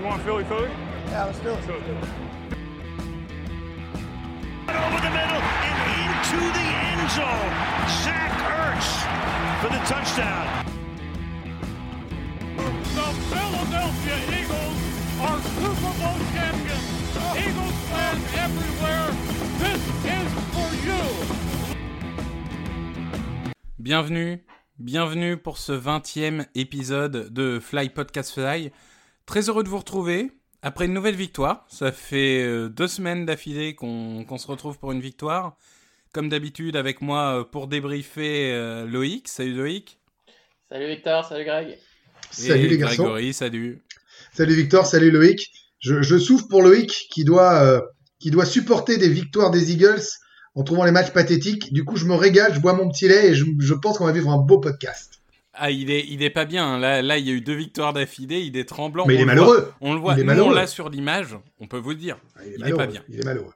You want Philly Philly? Yeah, let's do it. Philly Philly. over the middle and into the end zone. Zach Ertz for the touchdown. The Philadelphia Eagles are Super Bowl champions. Eagles fans everywhere, this is for you. Bienvenue, bienvenue pour ce 20e épisode de Fly Podcast Fly. Très heureux de vous retrouver après une nouvelle victoire. Ça fait euh, deux semaines d'affilée qu'on qu'on se retrouve pour une victoire. Comme d'habitude, avec moi euh, pour débriefer euh, Loïc. Salut Loïc. Salut Victor, salut Greg. Salut Et les garçons. Grégory, salut. Salut Victor, salut Loïc. Je, je souffre pour Loïc qui doit, euh, qui doit supporter des victoires des Eagles en trouvant les matchs pathétiques. Du coup, je me régale, je bois mon petit lait et je, je pense qu'on va vivre un beau podcast. Ah, il est, il est pas bien. Là, là, il y a eu deux victoires d'affilée. Il est tremblant. Mais il On est malheureux. voit- On le voit. Il est Nous, on malheureux. l'a sur l'image. On peut vous le dire. Ah, il, est Il est malheureux. pas bien. Il est malheureux.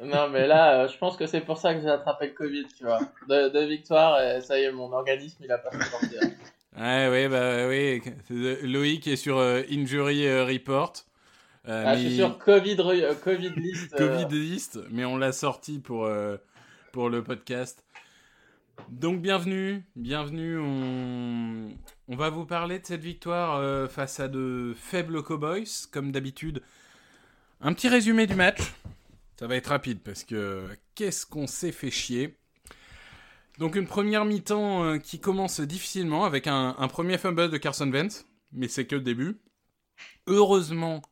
Non mais là, euh, je pense que c'est pour ça que j'ai attrapé le Covid, tu vois. Deux, deux victoires et ça y est, mon organisme il a pas supporté. Ouais, ouais, bah oui. Loïc est sur euh, Injury euh, Report. Euh, Ah, mais- je suis sur Covid, euh, Covid list. euh, Covid list, mais on l'a sorti pour, euh, pour le podcast. Donc bienvenue, bienvenue. On, va vous parler de cette victoire euh, face à de faibles Cowboys, comme d'habitude. Un petit résumé du match. Ça va être rapide parce que qu'est-ce qu'on s'est fait chier? Donc une première mi-temps euh, qui commence difficilement avec un, un premier fumble de Carson Wentz, mais c'est que le début. Heureusement,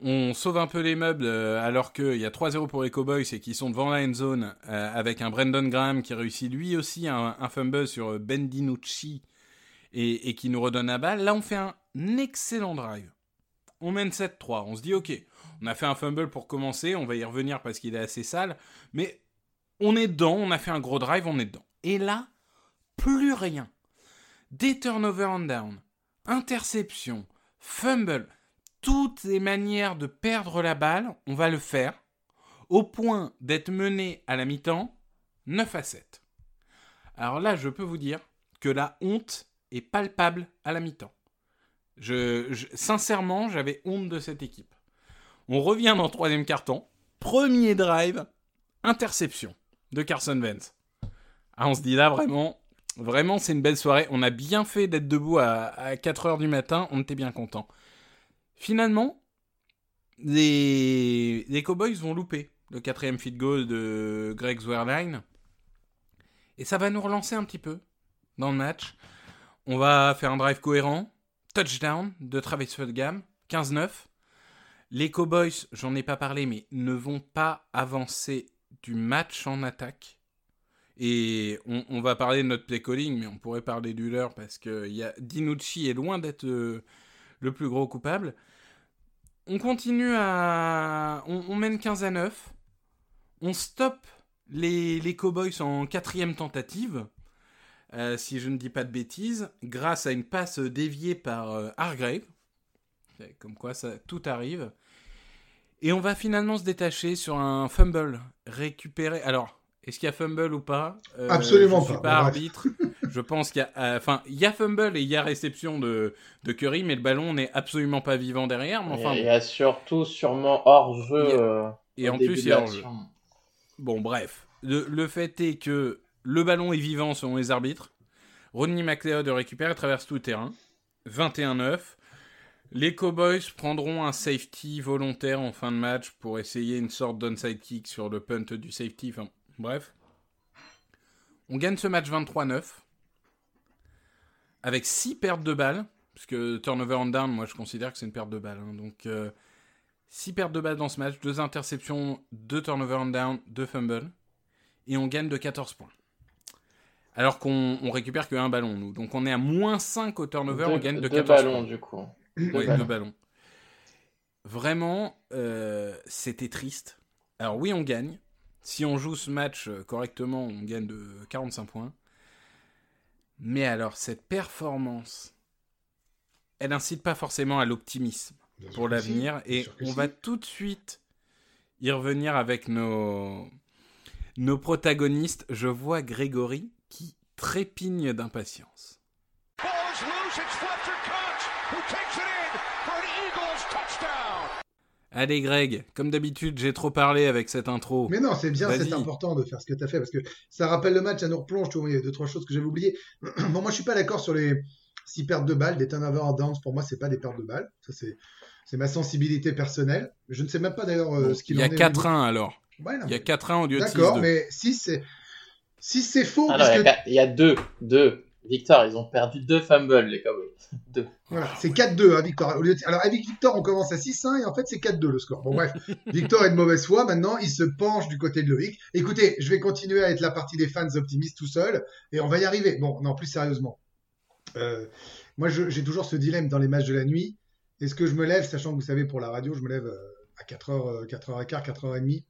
on sauve un peu les meubles euh, alors qu'il y a 3-0 pour les Cowboys et qu'ils sont devant la end zone euh, avec un Brandon Graham qui réussit lui aussi un, fumble sur Ben DiNucci et, qui nous redonne la balle. Là, on fait un excellent drive. On mène 7-3. On se dit, ok, on a fait un fumble pour commencer, on va y revenir parce qu'il est assez sale, mais on est dedans, on a fait un gros drive, on est dedans. Et là, plus rien. Des turnovers on down, interception, fumble, toutes les manières de perdre la balle, on va le faire, au point d'être mené à la mi-temps 9 à 7. Alors là, je peux vous dire que la honte est palpable à la mi-temps. Sincèrement, j'avais honte de cette équipe. On revient dans le troisième carton, premier drive, interception de Carson Wentz. Ah, on se dit là vraiment, vraiment c'est une belle soirée. On a bien fait d'être debout à, à 4h du matin, on était bien content. Finalement, les, Cowboys vont louper le quatrième field goal de Greg Zwerline. Et ça va nous relancer un petit peu dans le match. On va faire un drive cohérent. Touchdown de Travis Fulgham, 15-9. Les Cowboys, j'en ai pas parlé, mais ne vont pas avancer du match en attaque. Et on, va parler de notre play calling, mais on pourrait parler du leur parce que y a, Dinucci est loin d'être euh, le plus gros coupable. On continue à. On, on mène 15 à 9. On stoppe les, les Cowboys en quatrième tentative, euh, si je ne dis pas de bêtises, grâce à une passe déviée par euh, Hargrave. Comme quoi, ça, tout arrive. Et on va finalement se détacher sur un fumble récupéré. Alors, est-ce qu'il y a fumble ou pas? Euh, Absolument je suis pas. pas arbitre. je pense qu'il y a. euh, Enfin, il y a fumble et il y a réception de, de Curry, mais le ballon n'est absolument pas vivant derrière. Mais enfin, il y a surtout sûrement hors jeu. Euh, Et en plus, il y a hors-jeu. l'action. Bon, bref. Le, le fait est que le ballon est vivant selon les arbitres. Rodney McLeod récupère et traverse tout le terrain. 21-9. Les Cowboys prendront un safety volontaire en fin de match pour essayer une sorte d'onside kick sur le punt du safety. Enfin, bref. On gagne ce match 23-9. Avec 6 pertes de balles. Parce que turnover on down, moi je considère que c'est une perte de balles. hein. Donc, 6 pertes de balles dans ce match, 2 interceptions, 2 turnover on down, 2 fumbles. Et on gagne de 14 points. Alors qu'on on récupère que un ballon, nous. Donc on est à moins 5 au turnover, on Deux- gagne de deux 14 ballons points. du coup. Ouais, ballons. deux ballons. Vraiment, euh, c'était triste. Alors oui, on gagne. Si on joue ce match euh, correctement, on gagne de 45 points. Mais alors, cette performance, elle incite pas forcément à l'optimisme pour si. l'avenir. Et on si. va tout de suite y revenir avec nos, nos protagonistes. Je vois Grégory qui trépigne d'impatience. Allez Greg, comme d'habitude, j'ai trop parlé avec cette intro. Mais non, c'est bien, c'est important de faire ce que tu as fait parce que ça rappelle le match, ça nous replonge, tu vois, il y a deux trois choses que j'avais oubliées. bon, moi je suis pas d'accord sur les six pertes de balles, des turnovers en dance, pour moi c'est pas des pertes de balles, ça c'est c'est ma sensibilité personnelle. Je ne sais même pas d'ailleurs euh, ce qu'il en est. Il y a 4-1 alors. Il y a 4-1 au lieu de 6 D'accord, mais si c'est si c'est faux alors, parce il y a 2 2 Victor, ils ont perdu deux fumbles, les Cowboys. Deux. Voilà, c'est 4-2, hein, Victor. Au lieu de- Alors, avec Victor, on commence à 6-1 et en fait, c'est 4-2 le score. Bon, bref, Victor est de mauvaise foi. Maintenant, il se penche du côté de Loïc. Écoutez, je vais continuer à être la partie des fans optimistes tout seul et on va y arriver. Bon, non, plus sérieusement. Euh, moi, j'ai toujours ce dilemme dans les matchs de la nuit. Est-ce que je me lève, sachant que vous savez, pour la radio, je me lève euh, à 4h, 4h15, 4h30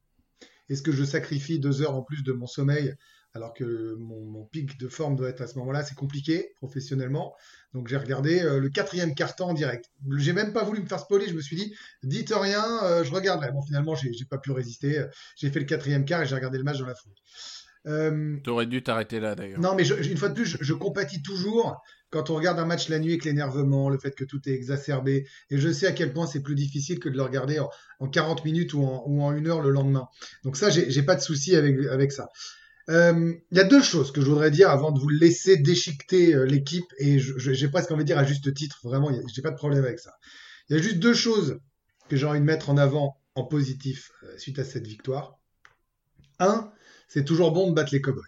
Est-ce que je sacrifie deux heures en plus de mon sommeil alors que mon, mon pic de forme doit être à ce moment-là C'est compliqué professionnellement. Donc j'ai regardé euh, le quatrième quart-temps en direct. J'ai même pas voulu me faire spoiler, je me suis dit, dites rien, euh, je regarderai. Bon, finalement, j'ai j'ai pas pu résister. J'ai fait le quatrième quart et j'ai regardé le match dans la foule. Euh, T'aurais dû t'arrêter là d'ailleurs. non, mais je- une fois de plus, je, je compatis toujours quand on regarde un match la nuit avec l'énervement, le fait que tout est exacerbé. Et je sais à quel point c'est plus difficile que de le regarder en, en 40 minutes ou en, ou en une heure le lendemain. Donc ça, j'ai j'ai pas de souci avec, avec ça. Euh, Il y a deux choses que je voudrais dire avant de vous laisser déchiqueter euh, l'équipe. Et j'ai presque envie de dire à juste titre, vraiment, j'ai pas de problème avec ça. Il y a juste deux choses que j'ai envie de mettre en avant en positif euh, suite à cette victoire. Un, c'est toujours bon de battre les Cowboys.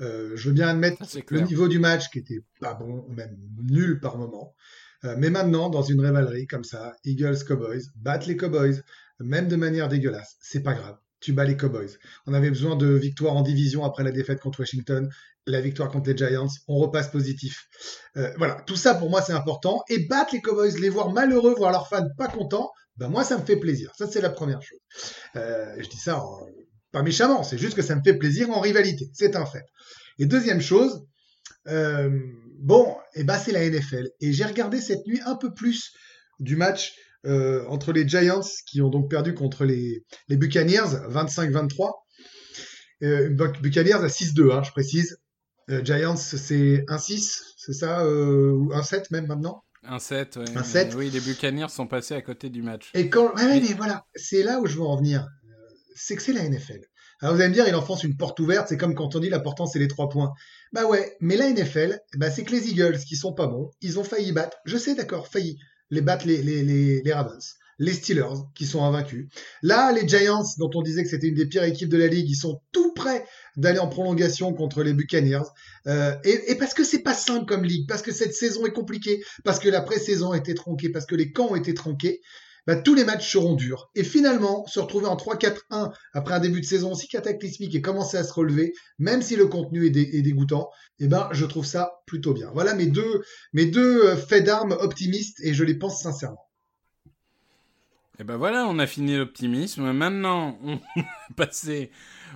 Euh, je veux bien admettre le niveau du match qui était pas bon, même nul par moment. Euh, mais maintenant, dans une rivalité comme ça, Eagles Cowboys, battre les Cowboys, même de manière dégueulasse, c'est pas grave. Tu bats les Cowboys. On avait besoin de victoires en division après la défaite contre Washington, la victoire contre les Giants. On repasse positif. Euh, voilà, tout ça pour moi c'est important. Et battre les Cowboys, les voir malheureux, voir leurs fans pas contents, ben moi ça me fait plaisir. Ça c'est la première chose. Euh, je dis ça pas méchamment, c'est juste que ça me fait plaisir en rivalité. C'est un fait. Et deuxième chose, euh, bon, et ben c'est la NFL. Et j'ai regardé cette nuit un peu plus du match euh, entre les Giants qui ont donc perdu contre les, les Buccaneers 25-23. Euh, Buc- Buccaneers à 6-2, hein, je précise. Euh, Giants c'est 1-6, c'est ça, euh, ou 1-7 même maintenant? Un 7, ouais. Un sept. Oui, les Buccaneers sont passés à côté du match. Et quand, ouais, ouais, mais voilà, c'est là où je veux en venir. C'est que c'est la NFL. Alors vous allez me dire, il enfonce une porte ouverte, c'est comme quand on dit l'important c'est les trois points. Bah ouais, mais la NFL, bah c'est que les Eagles qui sont pas bons, ils ont failli battre, je sais d'accord, failli, les battre les, les, les, les Ravens, les Steelers qui sont invaincus. Là, les Giants, dont on disait que c'était une des pires équipes de la ligue, ils sont tout prêts d'aller en prolongation contre les Buccaneers. Euh, et, et parce que c'est pas simple comme ligue, parce que cette saison est compliquée, parce que la pré-saison a été tronquée, parce que les camps ont été tronqués, bah, tous les matchs seront durs. Et finalement, se retrouver en 3-4-1 après un début de saison aussi cataclysmique et commencer à se relever, même si le contenu est, dé- est dégoûtant, eh ben, je trouve ça plutôt bien. Voilà mes deux, mes deux euh, faits d'armes optimistes et je les pense sincèrement. Et ben voilà, on a fini l'optimisme. Maintenant, on va passer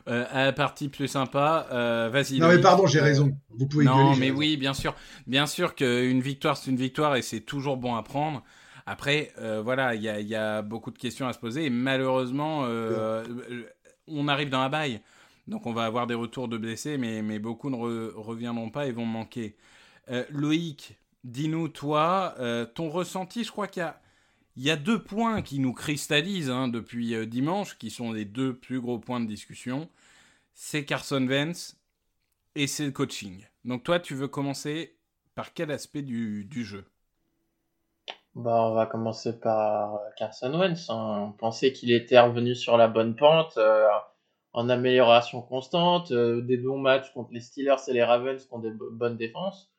euh, à la partie plus sympa. Euh, Vas-y. Non, mais pardon, j'ai raison. Vous pouvez Non, gueuler, mais raison. oui, bien sûr. Bien sûr qu'une victoire, c'est une victoire et c'est toujours bon à prendre. Après, euh, voilà, il y a, il y a beaucoup de questions à se poser et malheureusement, euh, on arrive dans la baille. Donc on va avoir des retours de blessés, mais, mais beaucoup ne re- reviendront pas et vont manquer. Euh, Loïc, dis-nous, toi, ton ressenti, je crois qu'il y a, il y a deux points qui nous cristallisent hein, depuis euh, dimanche, qui sont les deux plus gros points de discussion. C'est Carson Wentz et c'est le coaching. Donc toi, tu veux commencer par quel aspect du, du jeu? Bah, on va commencer par Carson Wentz. hein. On pensait qu'il était revenu sur la bonne pente, euh, en amélioration constante, euh, des bons matchs contre les Steelers et les Ravens qui ont des bo- bonnes défenses.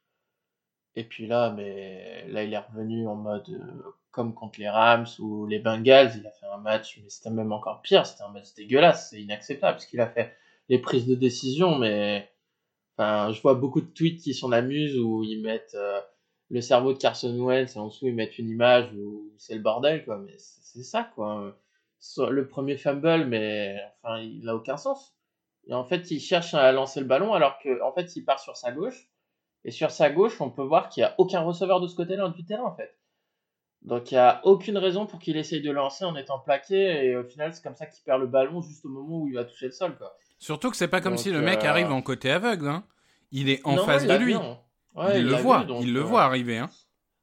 Et puis là, mais là, il est revenu en mode euh, comme contre les Rams ou les Bengals. Il a fait un match, mais c'était même encore pire. C'était un match dégueulasse. C'est inacceptable ce qu'il a fait. Les prises de décision, mais enfin, je vois beaucoup de tweets qui s'en amusent où ils mettent euh, le cerveau de Carson Wentz et en dessous ils mettent une image où c'est le bordel, quoi. Mais c'est ça, quoi. Le premier fumble, mais enfin, il n'a aucun sens. Et en fait, il cherche à lancer le ballon alors que, en fait, il part sur sa gauche. Et sur sa gauche, on peut voir qu'il n'y a aucun receveur de ce côté-là du terrain, en fait. Donc, il n'y a aucune raison pour qu'il essaye de lancer en étant plaqué. Et au final, c'est comme ça qu'il perd le ballon juste au moment où il va toucher le sol, quoi. Surtout que c'est pas comme Donc, si le mec euh, arrive en côté aveugle. Hein. Il est en Non, face de lui. hein. Ouais, il, le voit, vu, donc, il le euh, voit arriver. Hein.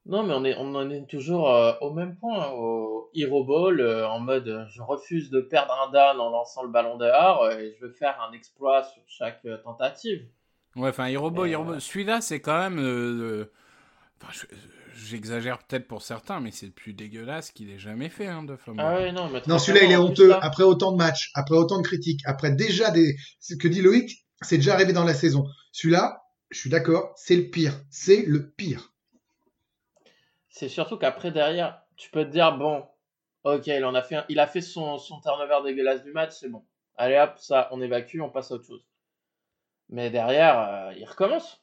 Non, mais on, est, on en est toujours euh, au même point, au Hero Ball, euh, en mode euh, je refuse de perdre un down en lançant le ballon dehors euh, et je veux faire un exploit sur chaque euh, tentative. Ouais, enfin, Hirobo- euh, celui-là, c'est quand même. euh, euh, J'exagère peut-être pour certains, mais c'est le plus dégueulasse qu'il ait jamais fait hein, de fumble. Ah ouais, non, Non, celui-là, il est honteux. Après autant de matchs, après autant de critiques, après déjà des. Ce que dit Loïc, c'est déjà arrivé dans la saison. Celui-là, je suis d'accord, c'est le pire. C'est le pire. C'est surtout qu'après, derrière, tu peux te dire, bon, ok, il, en a, fait un- il a fait son, son turnover dégueulasse du match, c'est bon. Allez hop, ça, on évacue, on passe à autre chose. Mais derrière, euh, il recommence.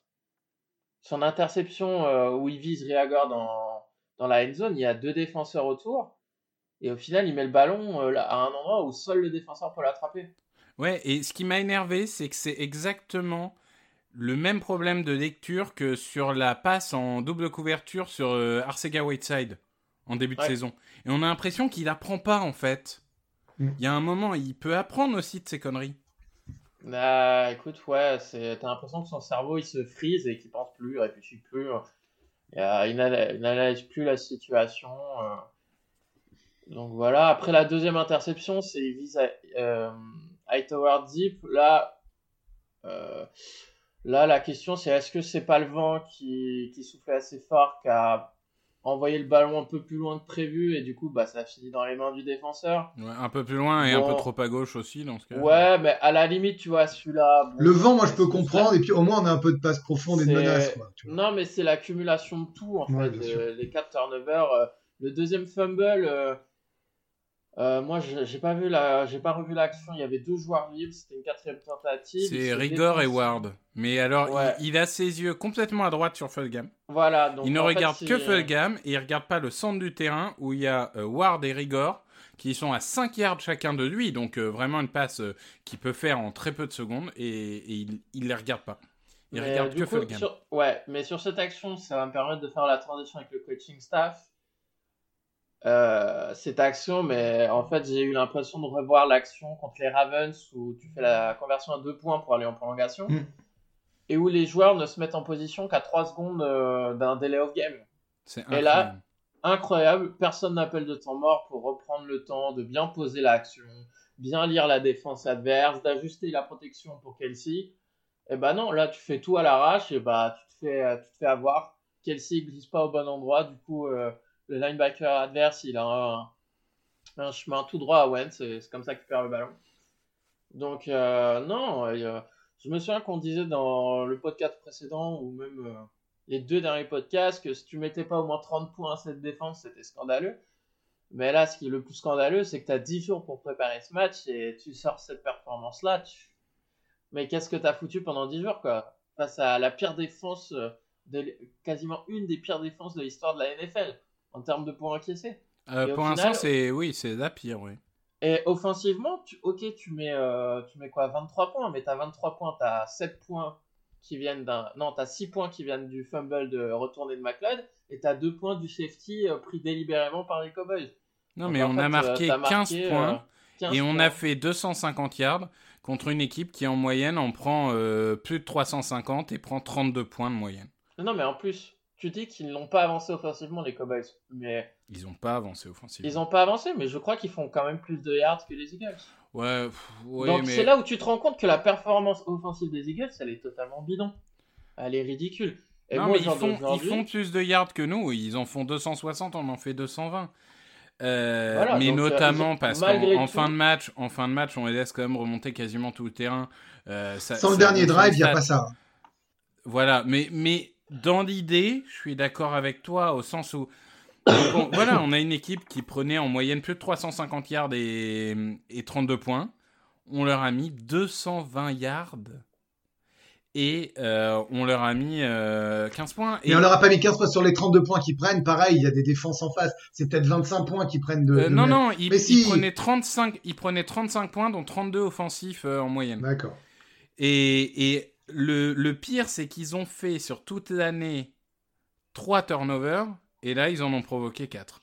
Son interception euh, où il vise Riagor dans, dans la end zone, il y a deux défenseurs autour. Et au final, il met le ballon euh, à un endroit où seul le défenseur peut l'attraper. Ouais, et ce qui m'a énervé, c'est que c'est exactement le même problème de lecture que sur la passe en double couverture sur euh, Arcega Whiteside en début de Ouais. saison. Et on a l'impression qu'il apprend pas en fait. Mm. Il y a un moment, il peut apprendre aussi de ses conneries. Bah, écoute, ouais, t'as l'impression que son cerveau il se frise et qu'il pense plus, il réfléchit plus, euh, il n'analyse plus la situation. euh. Donc voilà. Après la deuxième interception, c'est il vise à, euh, Hightower Deep. Là, euh, là, la question c'est est-ce que c'est pas le vent qui, qui soufflait assez fort qui a envoyé le ballon un peu plus loin que prévu et du coup, bah, ça a fini dans les mains du défenseur? Ouais, un peu plus loin et un peu trop à gauche aussi dans ce cas. Ouais, mais à la limite, tu vois, celui-là. bon, Le vent, moi, je peux comprendre. Et puis, au moins, on a un peu de passe profonde et de menace. Quoi, tu vois. Non, mais c'est l'accumulation de tout, en Ouais, fait. bien euh, les quatre turnovers. euh, le deuxième fumble, euh, euh, moi, j'ai pas vu la, j'ai pas revu l'action. Il y avait deux joueurs libres. C'était une quatrième tentative. C'est Rigor et. Ward. Mais alors, il- Ouais. il, a ses yeux complètement à droite sur Fulgham. Voilà. Donc, il ne fait, regarde c'est- que Fulgham et il regarde pas le centre du terrain où il y a euh, Ward et Rigor qui sont à 5 yards chacun de lui. Donc, euh, vraiment une passe qu'il peut faire en très peu de secondes et, et il, il les regarde pas. Il Mais, regarde que coup, Fulgham. sur- Ouais, mais sur cette action, ça va me permettre de faire la transition avec le coaching staff. Euh, cette action, mais en fait, j'ai eu l'impression de revoir l'action contre les Ravens où tu fais la conversion à deux points pour aller en prolongation Mm. et où les joueurs ne se mettent en position qu'à 3 secondes euh, d'un delay of game. C'est Et là, incroyable. Incroyable, personne n'appelle de temps mort pour reprendre le temps de bien poser l'action, bien lire la défense adverse, d'ajuster la protection pour Kelsey. Et bah non, là tu fais tout à l'arrache et bah tu te fais, tu te fais avoir. Kelsey glisse pas au bon endroit, du coup euh, le linebacker adverse il a un, chemin tout droit à Wentz, c'est comme ça qu'il perd le ballon. Donc euh, non, euh, je me souviens qu'on disait dans le podcast précédent ou même euh, les deux derniers podcasts que si tu mettais pas au moins 30 points à cette défense, c'était scandaleux. Mais là, ce qui est le plus scandaleux, c'est que tu as 10 jours pour préparer ce match et tu sors cette performance-là. Mais qu'est-ce que tu as foutu pendant 10 jours, quoi? Face à la pire défense, quasiment une des pires défenses de l'histoire de la NFL en termes de points encaissés. Euh, pour l'instant, c'est oui, c'est la pire, oui. Et offensivement, tu, ok, tu mets, euh, tu mets quoi 23 points, mais tu as 23 points, tu as 7 points qui viennent d'un. Non, tu as 6 points qui viennent du fumble de retourné de McLeod, et tu as 2 points du safety euh, pris délibérément par les Cowboys. Non, Donc, mais on fait, a euh, marqué t'as 15 marqué, points. euh, 15 Et on points. a fait 250 yards contre une équipe qui en moyenne en prend euh, plus de 350 et prend 32 points de moyenne. Non, mais en plus, tu dis qu'ils n'ont pas avancé offensivement, les Cowboys. Mais Ils n'ont pas avancé offensivement. ils n'ont pas avancé, mais je crois qu'ils font quand même plus de yards que les Eagles. Ouais, pff, ouais, Donc mais c'est là où tu te rends compte que la performance offensive des Eagles, elle est totalement bidon. Elle est ridicule. Et non, moi, mais ils font, ils d'aujourd'hui- font plus de yards que nous. Ils en font 260, on en fait 220. Euh, Voilà, mais donc, euh, notamment parce qu'en fin de match, en fin de match, on les laisse quand même remonter quasiment tout le terrain. Euh, ça- Sans le dernier drive, il n'y a pas ça. Voilà, mais, mais dans l'idée, je suis d'accord avec toi au sens où. Voilà, on a une équipe qui prenait en moyenne plus de 350 yards et, et 32 points. On leur a mis 220 yards et euh, on leur a mis euh, 15 points. Et, Mais on leur a pas mis 15 points sur les 32 points qu'ils prennent. Pareil, il y a des défenses en face. C'est peut-être 25 points qu'ils prennent de. euh, non, non, ils, si. ils prenaient 35, ils prenaient 35 points, dont 32 offensifs euh, en moyenne. D'accord. Et, et le, pire, c'est qu'ils ont fait sur toute l'année 3 turnovers, et là, ils en ont provoqué 4.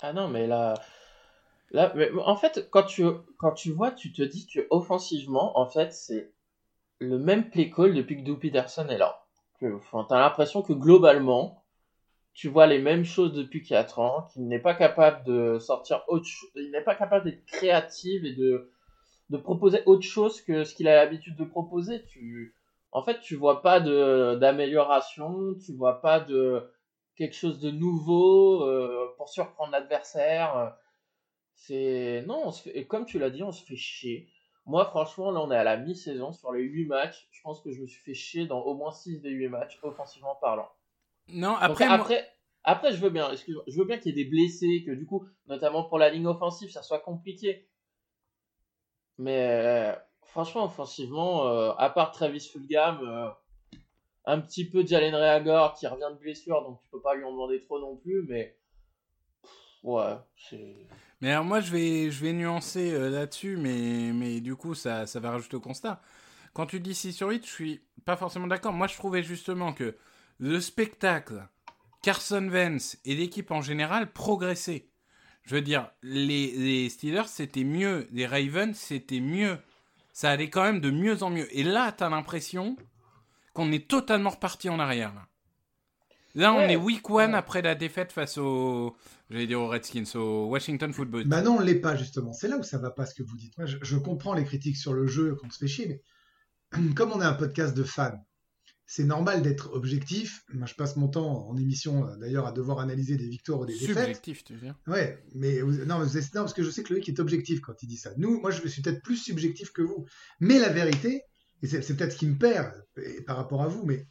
Ah non, mais là, là, mais en fait, quand tu, quand tu vois, tu te dis que offensivement, en fait, c'est le même play call depuis que Doug Peterson est là. enfin, t'as l'impression que globalement, tu vois les mêmes choses depuis 4 ans, qu'il n'est pas capable de sortir autre chose, il n'est pas capable d'être créatif et de, de proposer autre chose que ce qu'il a l'habitude de proposer. Tu, en fait, tu vois pas de, d'amélioration, tu vois pas de quelque chose de nouveau euh, pour surprendre l'adversaire. C'est, non, on se fait, et comme tu l'as dit, on se fait chier. Moi, franchement, là, on est à la mi-saison. Sur les 8 matchs, je pense que je me suis fait chier dans au moins 6 des 8 matchs, offensivement parlant. Non, Donc, après, après, moi- après, je veux bien, excuse je veux bien qu'il y ait des blessés, que du coup, notamment pour la ligne offensive, ça soit compliqué. Mais euh, franchement, offensivement, euh, à part Travis Fulgham, euh, un petit peu Jalen Reagor qui revient de blessure, donc tu peux pas lui en demander trop non plus, mais ouais, c'est. Mais alors moi je vais, nuancer là-dessus, mais, du coup ça, ça va rajouter au constat. Quand tu dis 6 sur 8, je suis pas forcément d'accord. Moi je trouvais justement que le spectacle, Carson Wentz et l'équipe en général progressaient. Je veux dire, les, les Steelers c'était mieux, les Ravens c'était mieux. Ça allait quand même de mieux en mieux. Et là t'as l'impression qu'on est totalement reparti en arrière. Là, Là, on est week one Ouais. après la défaite face au, j'allais dire aux Redskins, au Washington Football. Bah non, on l'est pas justement. C'est là où ça va pas ce que vous dites. Moi, je, je comprends les critiques sur le jeu qu'on se fait chier, mais comme on est un podcast de fans, c'est normal d'être objectif. Moi, je passe mon temps en émission euh, d'ailleurs à devoir analyser des victoires ou des défaites. Subjectif, tu veux dire? Ouais, mais vous- non, mais non, parce que je sais que Loïc est objectif quand il dit ça. Nous, moi, je suis peut-être plus subjectif que vous. Mais la vérité, et c'est peut-être ce qui me perd et par rapport à vous, mais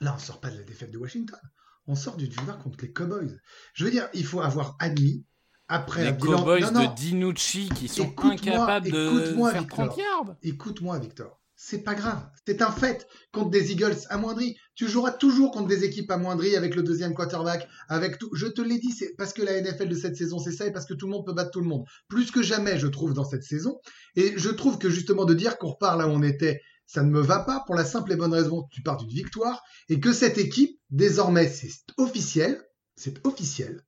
là, on sort pas de la défaite de Washington. On sort d'une victoire contre les Cowboys. Je veux dire, il faut avoir admis après Les Cowboys de Dinucci qui sont incapables de faire Victor. 30 yards. Écoute-moi, Victor. C'est pas grave. C'est un fait. Contre des Eagles amoindris. Tu joueras toujours contre des équipes amoindries avec le deuxième quarterback, avec tout. Je te l'ai dit, c'est parce que la NFL de cette saison, c'est ça et parce que tout le monde peut battre tout le monde. Plus que jamais, je trouve, dans cette saison. Et je trouve que justement de dire qu'on repart là où on était, ça ne me va pas pour la simple et bonne raison que tu pars d'une victoire et que cette équipe, désormais, c'est officiel. C'est officiel.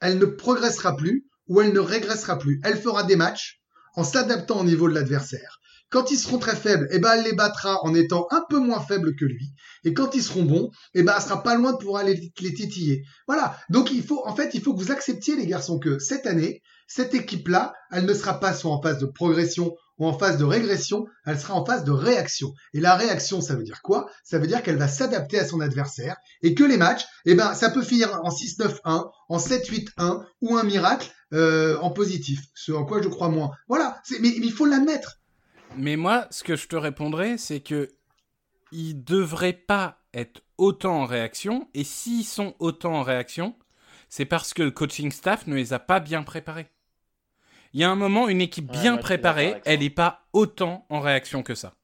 Elle ne progressera plus ou elle ne régressera plus. Elle fera des matchs en s'adaptant au niveau de l'adversaire. Quand ils seront très faibles, eh ben, elle les battra en étant un peu moins faible que lui. Et quand ils seront bons, eh ben, elle sera pas loin de pouvoir les, les titiller. Voilà. Donc, il faut, en fait, il faut que vous acceptiez, les garçons, que cette année, cette équipe-là, elle ne sera pas soit en phase de progression ou en phase de régression, elle sera en phase de réaction. Et la réaction, ça veut dire quoi? Ça veut dire qu'elle va s'adapter à son adversaire et que les matchs, eh ben, ça peut finir en 6-9-1, en 7-8-1 ou un miracle, euh, en positif. Ce en quoi je crois moins. Voilà. Mais il faut l'admettre. Mais moi, ce que je te répondrais, c'est que ils devraient pas être autant en réaction. Et s'ils sont autant en réaction, c'est parce que le coaching staff ne les a pas bien préparés. Il y a un moment, une équipe Ouais, bien préparée, elle n'est pas autant en réaction que ça.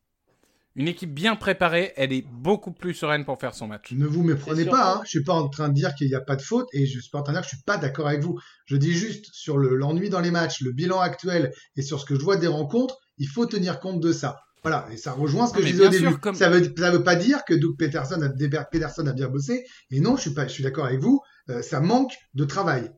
Une équipe bien préparée, elle est beaucoup plus sereine pour faire son match. Ne vous méprenez pas, hein. je suis pas en train de dire qu'il n'y a pas de faute et je suis pas en train de dire que je suis pas d'accord avec vous. Je dis juste sur le- l'ennui dans les matchs, le bilan actuel et sur ce que je vois des rencontres, il faut tenir compte de ça. Voilà, et ça rejoint ce que Non, je disais au début. sûr, comme- Ça veut ça veut pas dire que Doug Peterson a, Peterson a bien bossé et non, je suis pas je suis d'accord avec vous, euh, ça manque de travail.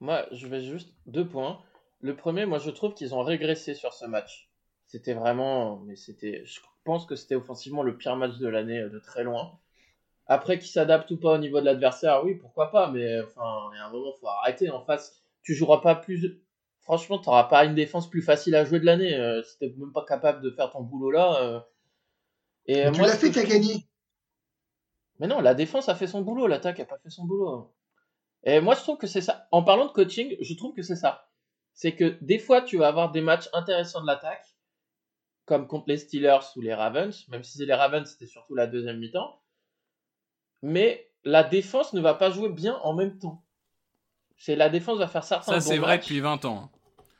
Moi, je vais juste deux points. Le premier, moi, je trouve qu'ils ont régressé sur ce match. C'était vraiment, mais c'était, je pense que c'était offensivement le pire match de l'année euh, de très loin. Après, qu'ils s'adaptent ou pas au niveau de l'adversaire, oui, pourquoi pas, mais enfin, il y a un moment, faut arrêter. En face, tu joueras pas plus. Franchement, tu n'auras pas une défense plus facile à jouer de l'année. Euh, si t'es même pas capable de faire ton boulot là. euh. Et Mais tu l'as fait, tu as gagné. mais non, la défense a fait son boulot, l'attaque a pas fait son boulot. Et moi, je trouve que c'est ça. En parlant de coaching, je trouve que c'est ça. C'est que des fois, tu vas avoir des matchs intéressants de l'attaque, comme contre les Steelers ou les Ravens, même si c'est les Ravens, c'était surtout la deuxième mi-temps. Mais la défense ne va pas jouer bien en même temps. C'est la défense va faire certains Ça, bons c'est vrai depuis 20 ans.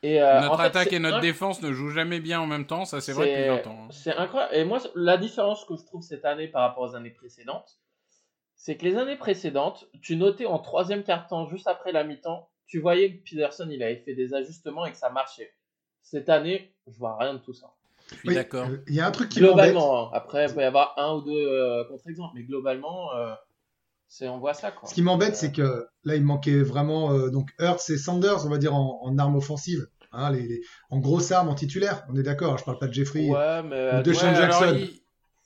Et, euh, notre en fait, attaque et notre défense ne jouent jamais bien en même temps, ça c'est vrai depuis 20 ans. hein. c'est incroyable. Et moi, la différence que je trouve cette année par rapport aux années précédentes, c'est que les années précédentes, tu notais en troisième quart-temps, juste après la mi-temps, tu voyais que Peterson, il avait fait des ajustements et que ça marchait. Cette année, je vois rien de tout ça. Je suis Oui, d'accord. euh, Il y a un truc qui m'embête. Globalement, hein. après, il peut y avoir un ou deux euh, contre-exemples, mais globalement, euh, c'est on voit ça. Quoi. Ce qui m'embête, Euh, c'est que là, il manquait vraiment euh, donc Hurts et Sanders, on va dire en, en armes offensives, hein, les, les- en grosses armes, en titulaire. On est d'accord. hein, je parle pas de Jeffrey. Ouais, mais. Ou de ouais, Sean Jackson.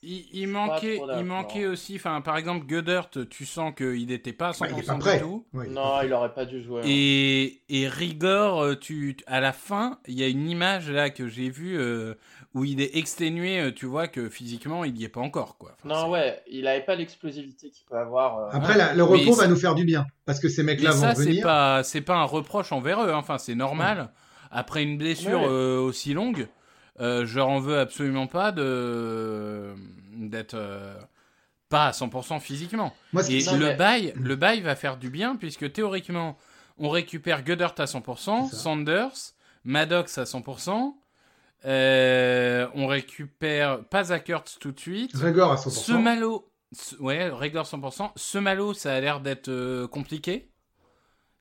il- il, manquait, il manquait aussi, enfin, par exemple, Goddard, tu sens qu'il n'était pas à 100% il est pas prêt. du tout. Non, il aurait pas dû jouer. hein. Et, et Rigor, euh, tu, à la fin, il y a une image là que j'ai vue euh, où il est exténué, euh, tu vois que physiquement il n'y est pas encore. Quoi. Enfin, Non, c'est- ouais, il avait pas l'explosivité qu'il peut avoir. euh, Après, la- le Mais repos va nous faire du bien. Parce que ces mecs-là vont ça, c'est revenir. pas, c'est pas un reproche envers eux. hein. Enfin, c'est normal. Après une blessure Ouais. euh, aussi longue, euh, je leur en veux absolument pas de d'être euh, pas à 100% physiquement. Moi, Et Non, le mais- bail, le bail va faire du bien puisque théoriquement, on récupère Goddard à 100%, C'est ça. Sanders, Maddox à 100%, euh, on récupère pas Zach Ertz tout de suite. Gregor à 100%. Ce malo, ce- ouais, Régor 100%. Ce malo, ça a l'air d'être euh, compliqué.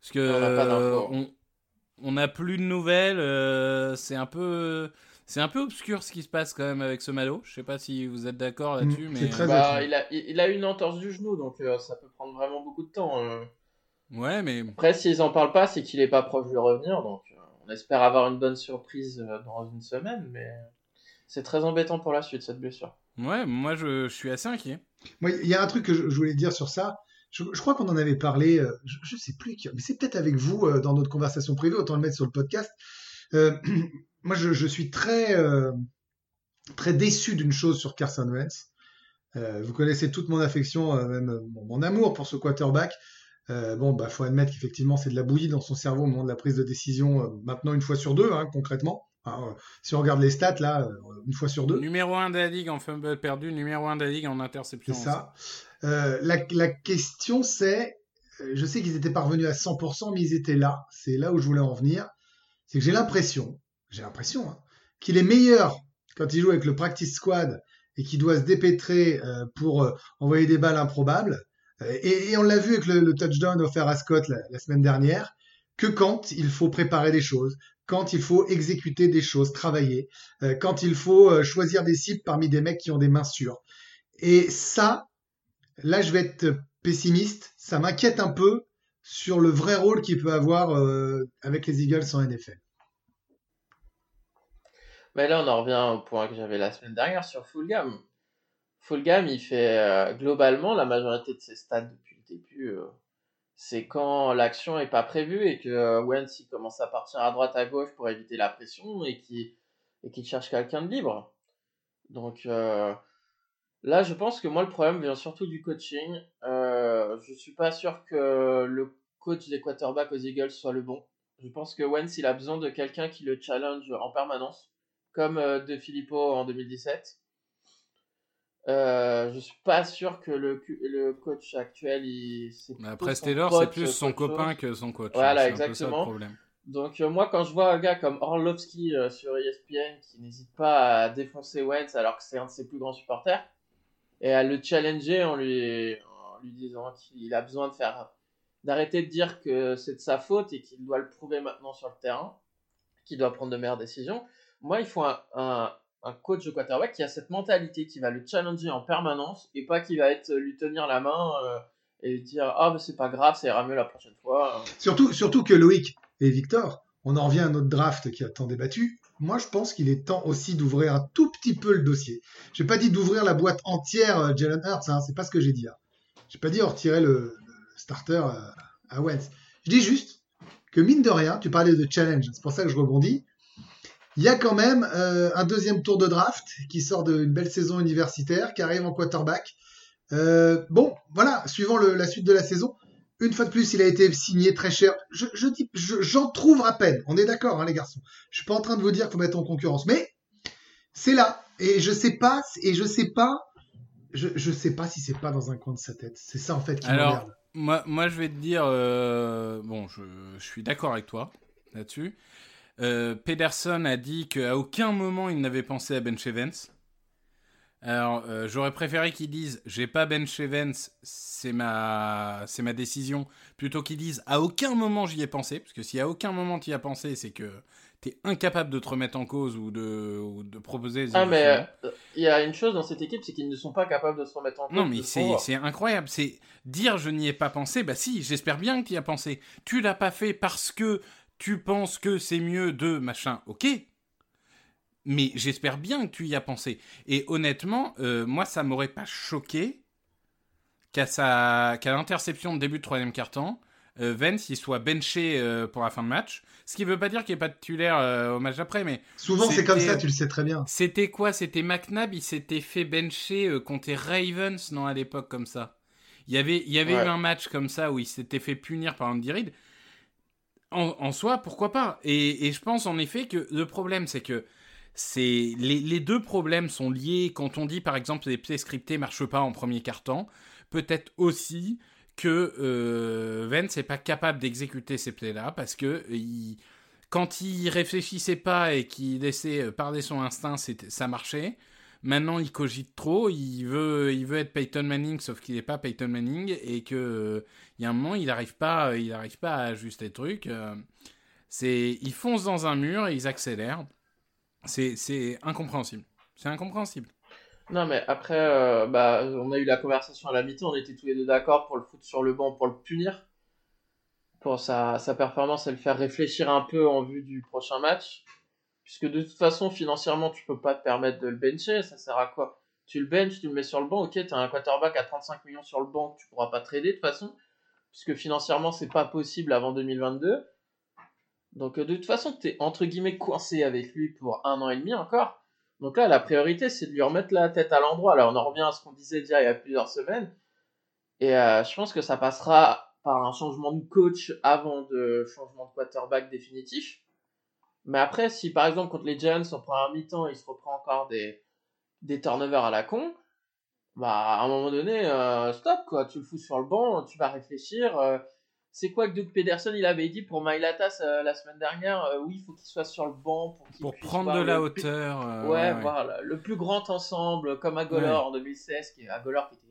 Parce que On n'a pas d'infos. euh, on, n'a plus de nouvelles. euh, c'est un peu, c'est un peu obscur ce qui se passe quand même avec ce malo. Je sais pas si vous êtes d'accord là-dessus, Mm, mais c'est très- bah, il, a, il une entorse du genou, donc euh, ça peut prendre vraiment beaucoup de temps. euh. ouais, mais Après, s'ils en parlent pas, c'est qu'il est pas proche de revenir, donc euh, on espère avoir une bonne surprise euh, dans une semaine, mais c'est très embêtant pour la suite cette blessure. ouais, moi je, je suis assez inquiet. Moi, il y a un truc que je, je voulais dire sur ça. Je, je crois qu'on en avait parlé, euh, je, je sais plus, mais c'est peut-être avec vous euh, dans notre conversation privée, autant le mettre sur le podcast. Euh, moi, je, je suis très, très déçu d'une chose sur Carson Wentz. Vous connaissez toute mon affection, même mon, amour pour ce quarterback. Euh, bon, bah, faut admettre qu'effectivement, c'est de la bouillie dans son cerveau au moment de la prise de décision, euh, maintenant une fois sur deux, hein, concrètement. Enfin, euh, si on regarde les stats, là, une fois sur deux. Numéro 1 de la ligue en fumble perdu, numéro 1 de la ligue en interception. C'est ça. Euh, la, la question c'est, euh, je sais qu'ils étaient parvenus à 100%, mais ils étaient là. C'est là où je voulais en venir. C'est que j'ai l'impression, j'ai l'impression, hein, qu'il est meilleur quand il joue avec le practice squad et qu'il doit se dépêtrer euh, pour euh, envoyer des balles improbables. Et, et on l'a vu avec le, le touchdown offert à Scott la, la semaine dernière, que quand il faut préparer des choses, quand il faut exécuter des choses, travailler, euh, quand il faut choisir des cibles parmi des mecs qui ont des mains sûres. Et ça, là, je vais être pessimiste. Ça m'inquiète un peu sur le vrai rôle qu'il peut avoir euh, avec les Eagles en NFL. Mais là, on en revient au point que j'avais la semaine dernière sur Fulgham. Fulgham, il fait euh, globalement la majorité de ses stats depuis le début. euh, c'est quand l'action est pas prévue et que Wentz il commence à partir à droite à gauche pour éviter la pression et qu'il et cherche quelqu'un de libre. Donc là, je pense que moi, le problème vient surtout du coaching. Euh, je suis pas sûr que le coach des quarterbacks aux Eagles soit le bon. Je pense que Wentz, il a besoin de quelqu'un qui le challenge en permanence, comme euh, De Filippo en 2017. Euh, je suis pas sûr que le, le coach actuel, il, Après Taylor, c'est plus son chose. copain que son coach. Voilà, C'est un peu ça le exactement. problème. Donc euh, moi, quand je vois un gars comme Orlovski euh, sur ESPN qui n'hésite pas à défoncer Wentz alors que c'est un de ses plus grands supporters et à le challenger en lui, disant qu'il a besoin de faire d'arrêter de dire que c'est de sa faute et qu'il doit le prouver maintenant sur le terrain, qu'il doit prendre de meilleures décisions. Moi, il faut un, coach de quarterback qui a cette mentalité, qui va le challenger en permanence et pas qui va être lui tenir la main euh, et dire ah mais c'est pas grave, ça ira mieux la prochaine fois. Surtout, surtout que Loïc et Victor, on en revient à notre draft qui a tant débattu. Moi, je pense qu'il est temps aussi d'ouvrir un tout petit peu le dossier. J'ai pas dit d'ouvrir la boîte entière euh, Jalen Hurts, hein, c'est pas ce que j'ai dit. Hein. J'ai pas dit retirer le, starter euh, à Wentz. Je dis juste que mine de rien, tu parlais de challenge, c'est pour ça que je rebondis. Il y a quand même euh, un deuxième tour de draft qui sort d'une belle saison universitaire, qui arrive en quarterback. Bon, voilà, suivant la suite de la saison, une fois de plus, il a été signé très cher. Je, je dis, je- j'en trouve à peine. On est d'accord, hein, les garçons. Je suis pas en train de vous dire qu'il faut mettre en concurrence, mais c'est là. Et je sais pas, et je sais pas, je, je sais pas si c'est pas dans un coin de sa tête. C'est ça en fait qui Alors, m'emmerde. Moi, moi, je vais te dire, euh, bon, je, je suis d'accord avec toi là-dessus. Euh, Pedersen a dit qu'à aucun moment il n'avait pensé à Ben Vance. Alors, euh, j'aurais préféré qu'ils disent j'ai pas Ben Vance, c'est ma, c'est ma décision, plutôt qu'ils disent à aucun moment j'y ai pensé, parce que si à aucun moment tu y as pensé, c'est que t'es incapable de te remettre en cause ou de, ou de proposer des Ah mais euh, il y a une chose dans cette équipe, c'est qu'ils ne sont pas capables de se remettre en cause. Non, mais c'est incroyable. C'est dire je n'y ai pas pensé. Bah si, j'espère bien que tu y as pensé. Tu l'as pas fait parce que tu penses que c'est mieux de machin. Ok. Mais j'espère bien que tu y as pensé. Et honnêtement, euh, moi, ça m'aurait pas choqué qu'à sa... qu'à l'interception de début de troisième quart-temps, euh, Vance il soit benché euh, pour la fin de match. Ce qui veut pas dire qu'il n'y ait pas de titulaire au match d'après, mais Souvent, c'est comme ça, tu le sais très bien. c'était quoi? C'était McNabb, il s'était fait bencher contre Ravens, non, à l'époque, comme ça. Il y avait, il y avait Ouais. eu un match comme ça où il s'était fait punir par Andy Reid. En, en soi, pourquoi pas? Et, et je pense en effet que le problème, c'est que c'est les, deux problèmes sont liés. Quand on dit, par exemple, les plays scriptés marchent pas en premier quart-temps, peut-être aussi que euh, Vance n'est pas capable d'exécuter ces plays-là parce que quand il réfléchissait pas et qu'il laissait euh, parler son instinct, ça marchait. Maintenant, il cogite trop, il veut, il veut être Peyton Manning, sauf qu'il n'est pas Peyton Manning, et que euh, il y a un moment, il n'arrive pas, il arrive pas à ajuster le truc. euh, c'est, ils foncent dans un mur et ils accélèrent. C'est, incompréhensible. C'est incompréhensible. Non, mais après, euh, bah, on a eu la conversation à la mi-temps, on était tous les deux d'accord pour le foutre sur le banc, pour le punir, pour sa, performance et le faire réfléchir un peu en vue du prochain match. Puisque de toute façon, financièrement, tu peux pas te permettre de le bencher, ça sert à quoi? Tu le benches, tu le mets sur le banc, ok, t'as un quarterback à 35 millions sur le banc, tu pourras pas trader de toute façon, puisque financièrement, c'est pas possible avant 2022. Donc euh, de toute façon, t'es entre guillemets coincé avec lui pour un an et demi encore. Donc là, la priorité, c'est de lui remettre la tête à l'endroit. Là, on en revient à ce qu'on disait déjà il y a plusieurs semaines. Et euh, je pense que ça passera par un changement de coach avant de changement de quarterback définitif. Mais après, si par exemple contre les Giants, en première mi-temps, il se reprend encore des, des turnovers à la con, bah à un moment donné, euh, stop quoi. Tu le fous sur le banc, tu vas réfléchir. C'est quoi que Doug Pederson il avait dit pour Mailatas euh, la semaine dernière euh, Oui, il faut qu'il soit sur le banc pour, prendre de la hauteur. euh, Ouais, voilà, le plus grand ensemble, comme Agolor Ouais. en 2016, qui est Agolor qui était.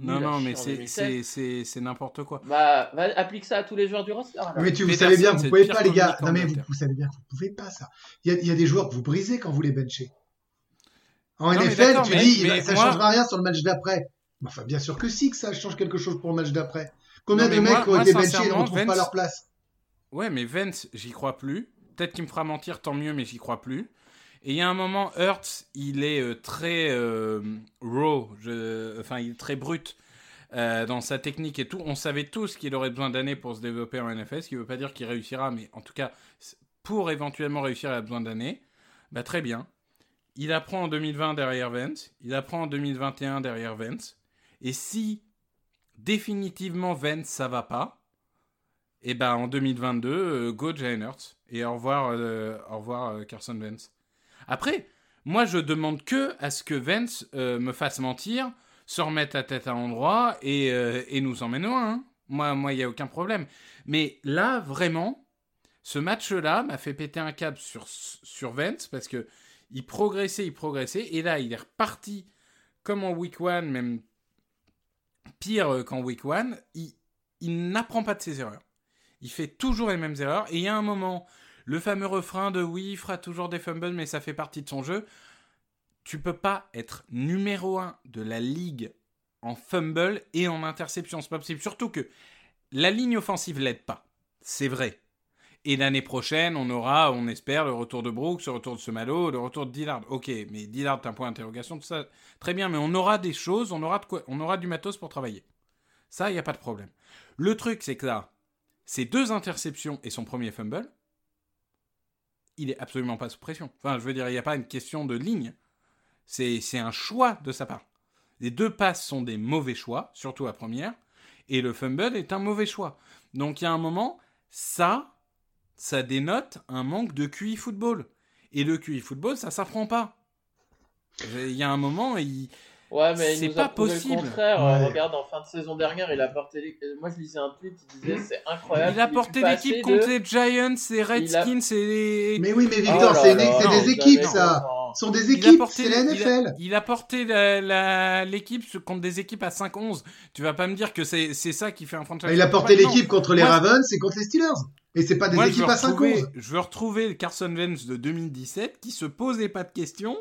Non, non, mais c'est, 2016. c'est, c'est, c'est n'importe quoi. Bah, applique ça à tous les joueurs du roster. alors. Mais tu, vous savez bien, vous pouvez pas, les gars. Non, mais vous, savez bien, vous pouvez pas ça. Il y a, il y a des joueurs que vous brisez quand vous les benchez. En Non, NFL, tu mais- dis, mais ça moi- changera rien sur le match d'après. Enfin, bien sûr que si, que ça change quelque chose pour le match d'après. Combien Non, de mecs moi- ont été benchés et ne pas leur place Ouais, mais Vance, j'y crois plus. Peut-être qu'il me fera mentir, tant mieux, mais j'y crois plus. Et il y a un moment, Hurts, il est euh, très euh, raw, je- enfin, il est très brut euh, dans sa technique et tout. On savait tous qu'il aurait besoin d'années pour se développer en NFL, ce qui ne veut pas dire qu'il réussira, mais en tout cas, pour éventuellement réussir, il a besoin d'années. Bah, très bien. Il apprend en 2020 derrière Vance, il apprend en 2021 derrière Vance. Et si définitivement Vance, ça va pas, et ben en 2022, euh, go Jalen. Et au revoir, euh, au revoir euh, Carson Vance. Après, moi je demande que à ce que Vance euh, me fasse mentir, se remette la tête à l'endroit et, et nous emmène loin. hein. Moi, moi, il n'y a aucun problème. Mais là, vraiment, ce match-là m'a fait péter un câble sur, sur Vance parce que il progressait, il progressait. Et là, il est reparti comme en week one, même pire euh, qu'en week one. Il, il n'apprend pas de ses erreurs. Il fait toujours les mêmes erreurs. Et il y a un moment, le fameux refrain de oui, il fera toujours des fumbles, mais ça fait partie de son jeu. Tu peux pas être numéro un de la ligue en fumble et en interception. C'est pas possible. Surtout que la ligne offensive l'aide pas. C'est vrai. Et l'année prochaine, on aura, on espère, le retour de Brooks, le retour de Semalo, le retour de Dillard. Ok, mais Dillard, un point d'interrogation, tout ça, très bien, mais on aura des choses, on aura, de quoi, on aura du matos pour travailler. Ça, il n'y a pas de problème. Le truc, c'est que là, ces deux interceptions et son premier fumble, il est absolument pas sous pression. Enfin, je veux dire, il n'y a pas une question de ligne. C'est un choix de sa part. Les deux passes sont des mauvais choix, surtout la première, et le fumble est un mauvais choix. Donc il y a un moment, ça, ça dénote un manque de QI football. Et le QI football, ça s'apprend pas. Il y a un moment, il... Ouais, mais C'est pas possible. le contraire. Ouais. Regarde, en fin de saison dernière, il a porté l'équipe. Moi, je lisais un tweet qui disait c'est incroyable. il a porté l'équipe de- contre les Giants, les Redskins et les... Mais oui, mais Oh Victor, là c'est des équipes, ça. Ce sont des équipes, c'est la il a- NFL. Il a porté l'équipe contre des équipes à 5-11. Tu vas pas me dire que c'est ça qui fait un franchise. Il a porté l'équipe contre les Ravens et contre les Steelers. Et c'est pas des Moi, équipes à retrouver- 5-11. Je veux retrouver Carson Wentz de 2017 qui se posait pas de questions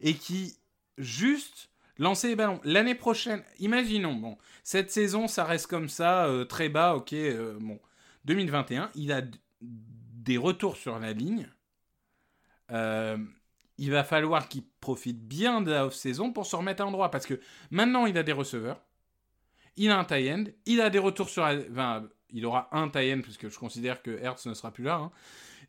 et qui juste lançait les ballons. L'année prochaine, imaginons, bon, cette saison, ça reste comme ça, euh, très bas, ok, euh, bon. 2021, il a des retours sur la ligne. Euh, il va falloir qu'il profite bien de la off-saison pour se remettre en droit. Parce que maintenant, il a des receveurs, il a un tie-end, il a des retours sur... Enfin, il aura un tie-end, puisque je considère que Hertz ne sera plus là. Hein.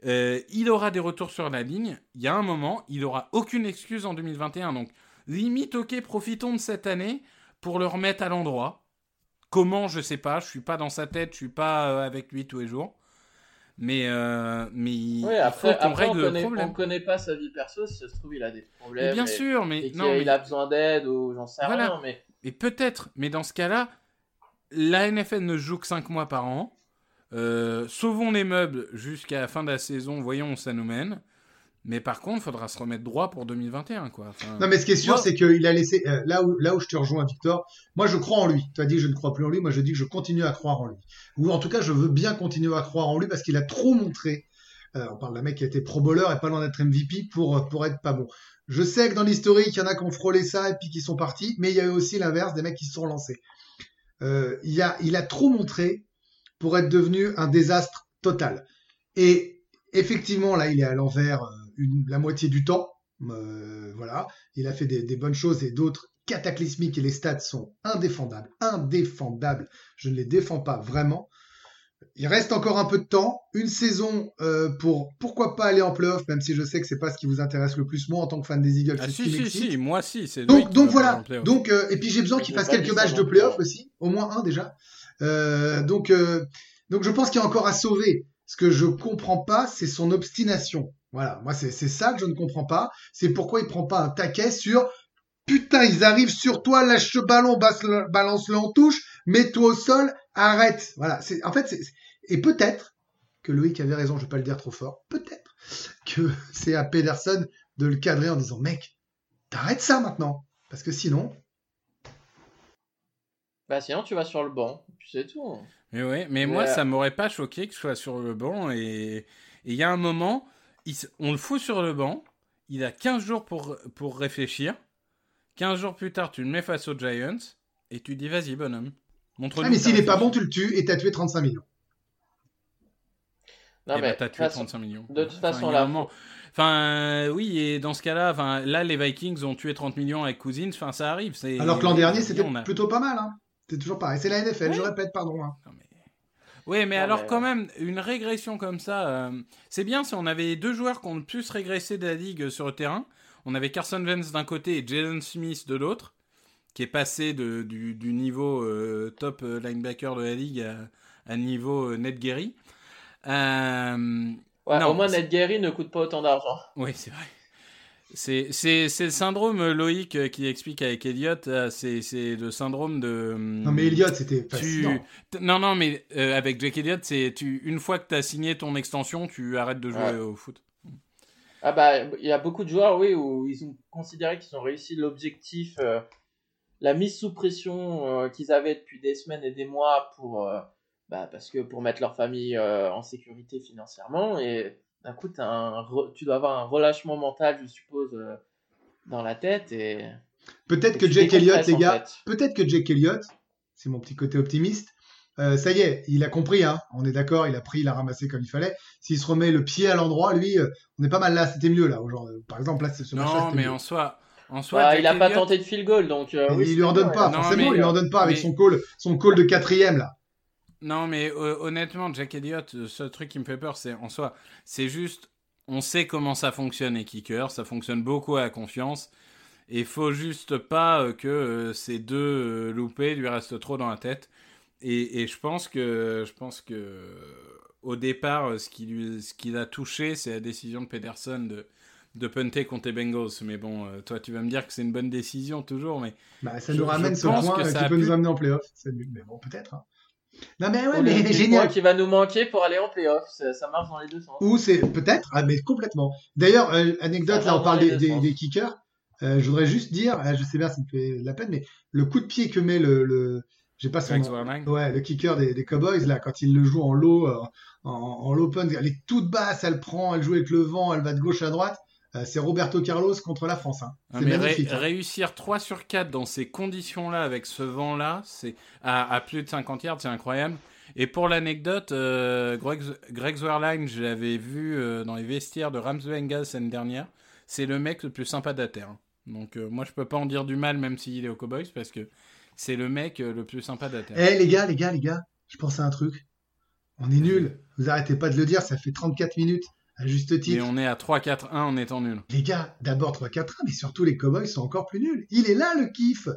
Euh, il aura des retours sur la ligne. Il y a un moment, il aura aucune excuse en 2021. Donc, limite, ok, profitons de cette année pour le remettre à l'endroit. Comment, je sais pas. Je suis pas dans sa tête, je suis pas euh, avec lui tous les jours. Mais, euh, mais il après, faut qu'on règle on le connaît, problème. on connaît pas sa vie perso, si ça se trouve, il a des problèmes. Mais bien et- sûr, mais et non, mais- a besoin d'aide ou j'en sais Voilà. rien, mais Et peut-être, mais dans ce cas-là, la NFL ne joue que 5 mois par an. Euh, sauvons les meubles jusqu'à la fin de la saison, voyons où ça nous mène. Mais par contre, il faudra se remettre droit pour 2021, quoi. Enfin, Non, mais ce qui est sûr, c'est qu'il a laissé. euh, là, où, là où je te rejoins, Victor, moi je crois en lui. Tu as dit que je ne crois plus en lui, moi je dis que je continue à croire en lui. Ou en tout cas, je veux bien continuer à croire en lui parce qu'il a trop montré. Euh, on parle d'un mec qui a été pro bowler et pas loin d'être MVP pour, euh, pour être pas bon. Je sais que dans l'historique, il y en a qui ont frôlé ça et puis qui sont partis, mais il y a eu aussi l'inverse, des mecs qui se sont lancés. Euh, il, a, il a trop montré pour être devenu un désastre total. Et effectivement, là, il est à l'envers une- la moitié du temps. Euh, voilà, il a fait des, des bonnes choses et d'autres cataclysmiques et les stats sont indéfendables, indéfendables. Je ne les défends pas vraiment. Il reste encore un peu de temps, une saison euh, pour pourquoi pas aller en playoff, même si je sais que c'est pas ce qui vous intéresse le plus moi en tant que fan des Eagles. ah, c'est ce si, si, si, moi si. c'est Donc, voilà. Donc, euh, et puis j'ai besoin qu'il fasse quelques matchs de plus, playoff hein. aussi, au moins un déjà. Euh, donc, euh, donc je pense qu'il y a encore à sauver. Ce que je comprends pas, c'est son obstination. Voilà, moi c'est ça que je ne comprends pas. C'est pourquoi il prend pas un taquet sur putain ils arrivent sur toi, lâche ce ballon, balance-le en touche, mets-toi au sol, arrête. Voilà, c'est en fait c'est et peut-être que Loïc avait raison, je vais pas le dire trop fort. Peut-être que c'est à Pedersen de le cadrer en disant mec, t'arrêtes ça maintenant parce que sinon bah sinon tu vas sur le banc, puis c'est tout. Mais ouais, mais moi, ça m'aurait pas choqué que je sois sur le banc. Et il y a un moment, il on le fout sur le banc. Il a 15 jours pour, pour réfléchir. 15 jours plus tard, tu le mets face aux Giants. Et tu dis, vas-y, bonhomme. Montre-nous. Ah, mais t'as s'il est pas bon, tu le tues et t'as tué 35 millions. Non Eh mais ben, t'as de toute tué façon- 35 millions. de toute Enfin, façon, là, moment- Enfin, euh, oui, et dans ce cas-là, enfin, là, les Vikings ont tué 30 millions avec Cousins. Enfin, ça arrive. c'est- Alors que l'an dernier, c'était a- plutôt pas mal. Hein. C'est toujours pareil. C'est la NFL, je répète, pardon. hein. Non, mais- Oui, mais Non, alors mais- quand même, une régression comme ça, euh, c'est bien si on avait deux joueurs qui ont le plus régressé de la ligue euh, sur le terrain. On avait Carson Wentz d'un côté et Jalen Smith de l'autre, qui est passé de, du, du niveau euh, top linebacker de la ligue à, à niveau euh, Ned Gary. Ouais, Non, au moins Ned Gary ne coûte pas autant d'argent. oui, c'est vrai. C'est, c'est, c'est le syndrome euh, Loïc euh, qui explique avec Elliott. euh, C'est, c'est le syndrome de. Non, mais Elliott, c'était tu... fascinant. t- Non, non, mais euh, avec Jake Elliott, c'est tu... une fois que tu as signé ton extension, tu arrêtes de jouer Ouais. au foot. Ah bah il y a beaucoup de joueurs oui où ils ont considéré qu'ils ont réussi l'objectif, euh, la mise sous pression euh, qu'ils avaient depuis des semaines et des mois pour euh, bah, parce que pour mettre leur famille euh, en sécurité financièrement et d'un coup t'as un re- tu dois avoir un relâchement mental je suppose euh, dans la tête et Peut-être que Jake Elliott, les en gars, fait. peut-être que Jake Elliott, c'est mon petit côté optimiste, euh, ça y est, il a compris, hein, on est d'accord, il a pris, il a ramassé comme il fallait. S'il se remet le pied à l'endroit, lui, euh, on est pas mal là, c'était mieux là. Aujourd'hui. Par exemple, là, c'est ce match-là, Non, mais mieux. en soi, en soi Bah, il a pas Elliott- tenté de field goal donc euh, oui, il c'est lui en donne pas. Non, forcément, mais- il lui en donne pas avec mais- son call, son call de quatrième là. Non, mais euh, honnêtement, Jack Elliott, seul truc qui me fait peur, c'est en soi, c'est juste, on sait comment ça fonctionne les kickers, ça fonctionne beaucoup à la confiance, et faut juste pas euh, que euh, ces deux loupés lui restent trop dans la tête. Et, et je pense que, je pense que, au départ, ce qui lui, ce qui l'a touché, c'est la décision de Pederson de de punter contre les Bengals. Mais bon, toi, tu vas me dire que c'est une bonne décision toujours, mais Bah, ça nous ramène ce point que qui peut pu- nous amener en playoff. Bon, peut-être. hein. Non, mais ouais, mais génial. point qui va nous manquer pour aller en playoff ça, ça marche dans les deux sens Ou c'est peut-être, ah, mais complètement. D'ailleurs, euh, anecdote, là on parle des, kickers. Euh, je voudrais juste dire, euh, je sais bien, ça me fait de la peine, mais le coup de pied que met le, le j'ai pas son nom. Ouais, le kicker des, des Cowboys là, quand il le joue en low, euh, en, en elle est toute basse, elle prend, elle joue avec le vent, elle va de gauche à droite. Euh, c'est Roberto Carlos contre la France. Hein. Ah, ré- hein. réussir 3 sur 4 dans ces conditions-là, avec ce vent-là, c'est à, à plus de 50 yards, c'est incroyable. Et pour l'anecdote, euh, Greg, je l'avais vu euh, dans les vestiaires de Rams Bengals l'année dernière. c'est le mec le plus sympa de la Terre. hein. Donc euh, moi, je peux pas en dire du mal, même s'il est aux Cowboys, parce que c'est le mec le plus sympa de la Terre. Eh les gars, les gars, les gars, je pense à un truc. On est nuls. Vous arrêtez pas de le dire, ça fait 34 minutes, à juste Et titre. on est à 3-4-1 en étant nul. Les gars, d'abord 3-4-1, mais surtout les Cowboys sont encore plus nuls. Il est là le kiff.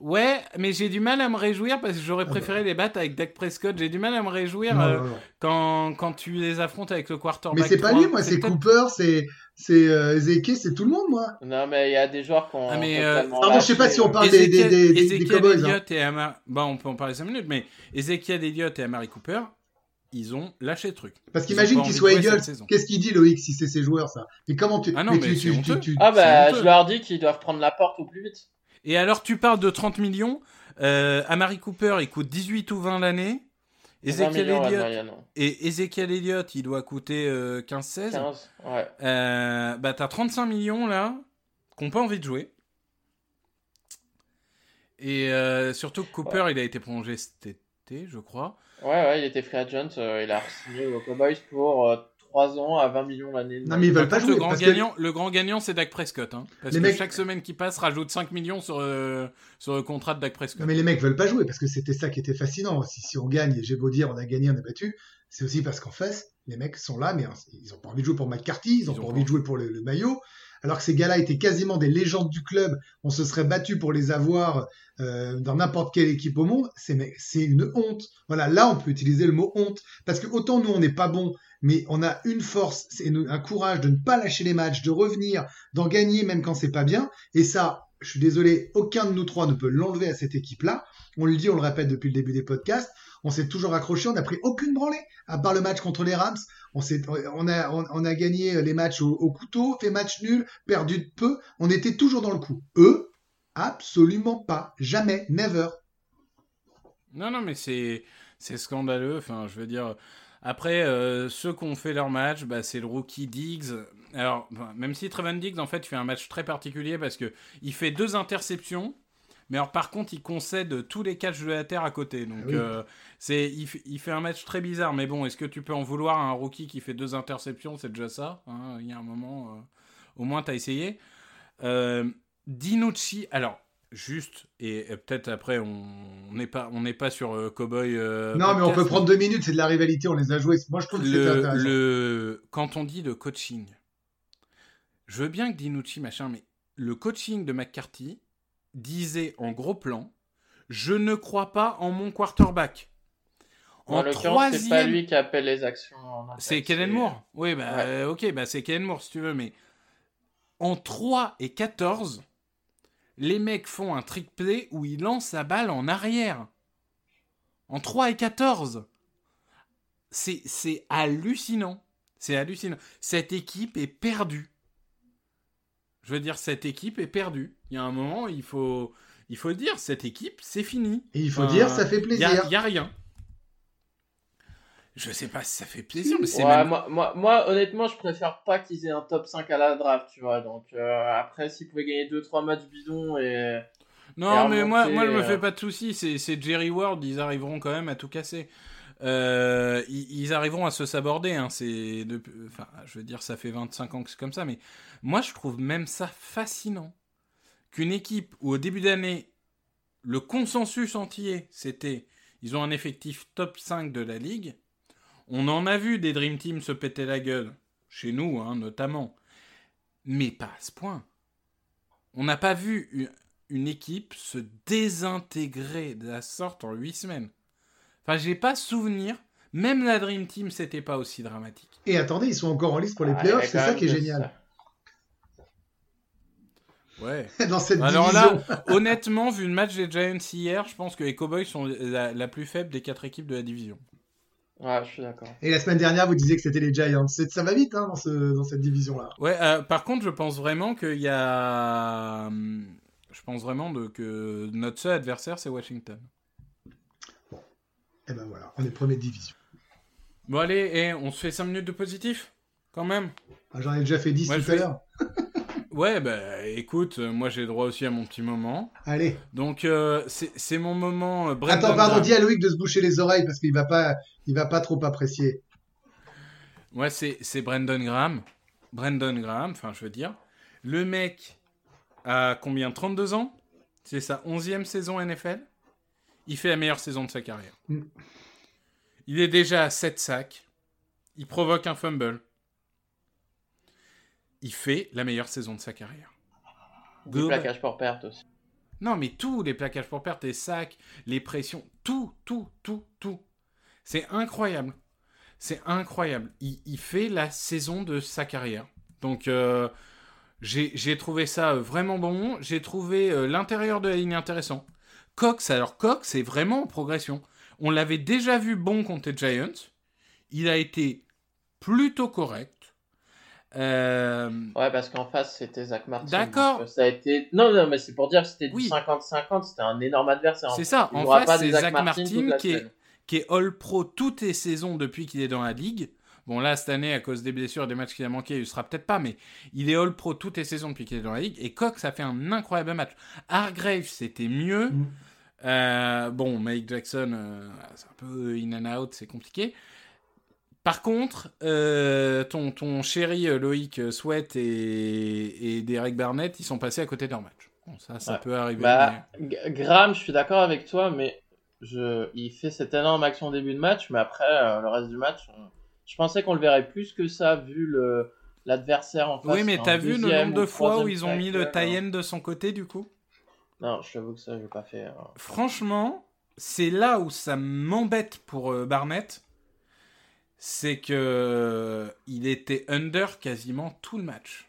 Ouais, mais j'ai du mal à me réjouir parce que j'aurais Ah préféré les battre avec Dak Prescott. J'ai du mal à me réjouir Non, euh, non, non. quand, quand tu les affrontes avec le quarterback. Mais c'est pas 3. lui, moi, c'est Cooper, c'est c'est euh, Ezeke, c'est tout le monde, moi. Non, mais il y a des joueurs qui ont. Ah, mais, euh, Pardon, je sais pas si on parle des, des, Ezekiel, des, des- Cowboys. hein. Et Amar... Bon, on peut en parler 5 minutes, mais Ezekiel Elliott et Amari Cooper, ils ont lâché le truc. Parce qu'imagine de jouer Eagles. cette saison. Qu'est-ce qu'il dit, Loïc, si c'est ses joueurs, ça? Mais comment tu. Ah non, mais mais tu, c'est tu, honteux. tu, tu- Ah, bah, je leur dis qu'ils doivent prendre la porte au plus vite. Et alors, tu parles de 30 millions. Euh, Amari Cooper, il coûte 18 ou 20 l'année. 20 Ezekiel millions, la Elliott, moyenne. et Ezekiel Elliott, il doit coûter euh, 15-16. 15, ouais. Euh, bah, t'as 35 millions là, qui n'ont pas envie de jouer. Et euh, surtout que Cooper, il a été prolongé cet été, je crois. Ouais, ouais, il était free agent. euh, il a signé aux Cowboys pour euh, 3 ans à 20 millions l'année. Non, mais ils veulent pas contre, jouer. le grand parce que- gagnant, le grand gagnant, c'est Dak Prescott. Hein, parce Les que mecs- chaque semaine qui passe rajoute 5 millions sur, euh, sur le contrat de Dak Prescott. Non, mais les mecs veulent pas jouer parce que c'était ça qui était fascinant. Si, si on gagne, et j'ai beau dire on a gagné, on a battu, c'est aussi parce qu'en face, les mecs sont là, mais hein, ils ont pas envie de jouer pour McCarthy, ils ont Ils pas envie de jouer pour le, le maillot. Alors que ces gars-là étaient quasiment des légendes du club, on se serait battu pour les avoir euh, dans n'importe quelle équipe au monde. C'est une honte. Voilà, là on peut utiliser le mot honte parce que autant nous on n'est pas bon, mais on a une force, une- un courage de ne pas lâcher les matchs, de revenir, d'en gagner même quand c'est pas bien. Et ça, je suis désolé, aucun de nous trois ne peut l'enlever à cette équipe-là. On le dit, on le répète depuis le début des podcasts. On s'est toujours accroché, on n'a pris aucune branlée, à part le match contre les Rams. On, a, gagné les matchs au, au couteau, fait match nul, perdu de peu. On était toujours dans le coup. Eux, absolument pas. Jamais, never. Non, non, mais c'est scandaleux. Enfin, je veux dire. Après, euh, ceux qui ont fait leur match, bah, c'est le rookie Diggs. Alors, enfin, même si Trevon Diggs, en fait, fait un match très particulier parce que il fait deux interceptions, mais alors par contre, il concède tous les catchs de la terre à côté. Donc, Ah oui. euh, c'est il, fait- il fait un match très bizarre. Mais bon, est-ce que tu peux en vouloir à un rookie qui fait deux interceptions? C'est déjà ça. hein. Il y a un moment, euh, au moins, tu as essayé. Euh, Dinucci, alors. Juste, et, et peut-être après, on n'est pas, on pas sur Cowboy. non, mais on peut prendre deux minutes, c'est de la rivalité, on les a joués. Moi, je trouve que c'était le, intéressant. le- quand on dit le coaching, je veux bien que Dinucci machin, mais le coaching de McCarthy disait en gros plan, je ne crois pas en mon quarterback. En, En l'occurrence, c'est pas troisième, lui qui appelle les actions. c'est Kellen Moore. Oui, bah Ouais. euh, ok, bah c'est Kellen Moore si tu veux, mais en 3 et 14, les mecs font un trick play où ils lancent la balle en arrière. En 3 et 14. C'est c'est hallucinant. C'est hallucinant. Cette équipe est perdue. Je veux dire, cette équipe est perdue. Il y a un moment, il faut, il faut dire, cette équipe, c'est fini. Et il faut dire, ça fait Il plaisir. a, y a rien. Je sais pas si ça fait plaisir, mais c'est Ouais, même... moi, moi, moi, honnêtement, je préfère pas qu'ils aient un top 5 à la draft, tu vois. Donc, euh, après, s'ils pouvaient gagner 2-3 matchs bidons et. Non, Et mais moi, remonter, moi, je me euh, fais pas de soucis. C'est c'est Jerry Ward, ils arriveront quand même à tout casser. Euh, ils, arriveront à se saborder. Hein. Je veux dire, ça fait 25 ans que c'est comme ça, mais moi, je trouve même ça fascinant qu'une équipe où au début d'année, le consensus entier, c'était ils ont un effectif top 5 de la ligue. On en a vu des Dream Team se péter la gueule, chez nous hein, notamment, mais pas à ce point. On n'a pas vu une, une équipe se désintégrer de la sorte en 8 semaines. Enfin, j'ai pas souvenir, même la Dream Team, c'était pas aussi dramatique. Et attendez, ils sont encore en liste pour les Ah, playoffs, c'est ça qui est génial. Ouais. Dans cette Alors division. là, honnêtement, vu le match des Giants hier, je pense que les Cowboys sont la, la plus faible des quatre équipes de la division. Ouais, je suis d'accord. Et la semaine dernière, vous disiez que c'était les Giants. C'est- Ça va vite hein, dans, ce, dans cette division-là. Ouais, euh, par contre, je pense vraiment qu'il y a. hum, Je pense vraiment de, que notre seul adversaire, c'est Washington. Et ben voilà, on est premier de division. Bon, allez, et on se fait 5 minutes de positif Quand même Ah, J'en ai déjà fait 10 Ouais, tout à l'heure. Ouais, bah écoute, euh, moi j'ai droit aussi à mon petit moment. Allez. Donc, euh, c'est mon moment. euh, Attends, pardon, dis à Loïc de se boucher les oreilles parce qu'il va pas, il va pas trop apprécier. Ouais, c'est c'est Brandon Graham. Brandon Graham, enfin, je veux dire, le mec a combien 32 ans? C'est sa 11e saison NFL Il fait la meilleure saison de sa carrière. Mm. Il est déjà à 7 sacs. Il provoque un fumble. Il fait la meilleure saison de sa carrière. Du Global- plaquage pour perte aussi. Non, mais tout, les plaquages pour perte, les sacs, les pressions, tout, tout, tout, tout. C'est incroyable. C'est incroyable. Il, il fait la saison de sa carrière. Donc, euh, j'ai j'ai trouvé ça euh, vraiment bon. J'ai trouvé euh, l'intérieur de la ligne intéressant. Cox, alors Cox est vraiment en progression. On l'avait déjà vu bon contre les Giants. Il a été plutôt correct. Euh, Ouais, parce qu'en face, c'était Zach Martin. D'accord. euh, Ça a été. Non, non, mais c'est pour dire que c'était du Oui. 50-50. C'était un énorme adversaire. C'est ça. En face, c'est Zach Zach Martin qui est, qui est All-Pro toutes les saisons depuis qu'il est dans la ligue. Bon, là, cette année, à cause des blessures et des matchs qu'il a manqué, il ne sera peut-être pas, mais il est All-Pro toutes les saisons depuis qu'il est dans la ligue. Et Cox a fait un incroyable match. Hargrave, c'était mieux. Mm. Euh, bon, Mike Jackson, euh, c'est un peu in and out, c'est compliqué. Par contre, euh, ton, ton chéri Loïc Sweat et, et Derek Barnett, ils sont passés à côté de leur match. Bon, ça, ça Ouais. peut arriver. Bah, Graham, je suis d'accord avec toi, mais je... il fait cette énorme action au début de match, mais après, le reste du match, on- je pensais qu'on le verrait plus que ça, vu le l'adversaire en face. Oui, mais t'as vu le nombre de fois où ils ont mis le tie-in de son côté, du coup? Non, je t'avoue que ça, j'ai pas fait. euh. Franchement, c'est là où ça m'embête pour euh, Barnett. C'est que il était under quasiment tout le match.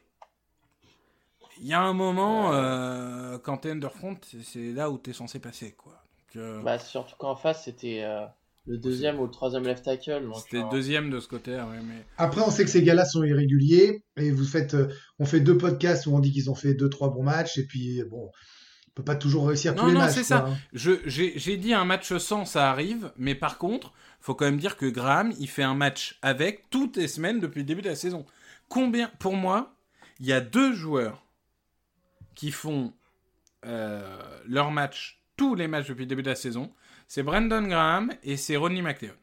Il y a un moment, Ouais. euh, quand t'es under front, c'est- là où t'es censé passer, quoi. Donc, euh, Bah, surtout qu'en face, c'était euh, le deuxième ou le troisième left tackle. C'était euh, deuxième de ce côté-là, ouais, mais... Après, on sait que ces gars-là sont irréguliers et vous faites, euh, on fait deux podcasts où on dit qu'ils ont fait deux, trois bons matchs et puis bon, on peut pas toujours réussir Non, tous les non, matchs. c'est quoi, ça. hein. J'ai dit un match sans, ça arrive, mais par contre, faut quand même dire que Graham, il fait un match avec toutes les semaines depuis le début de la saison. Combien, pour moi, il y a deux joueurs qui font euh, leur match, tous les matchs depuis le début de la saison. C'est Brandon Graham et c'est Rodney McLeod.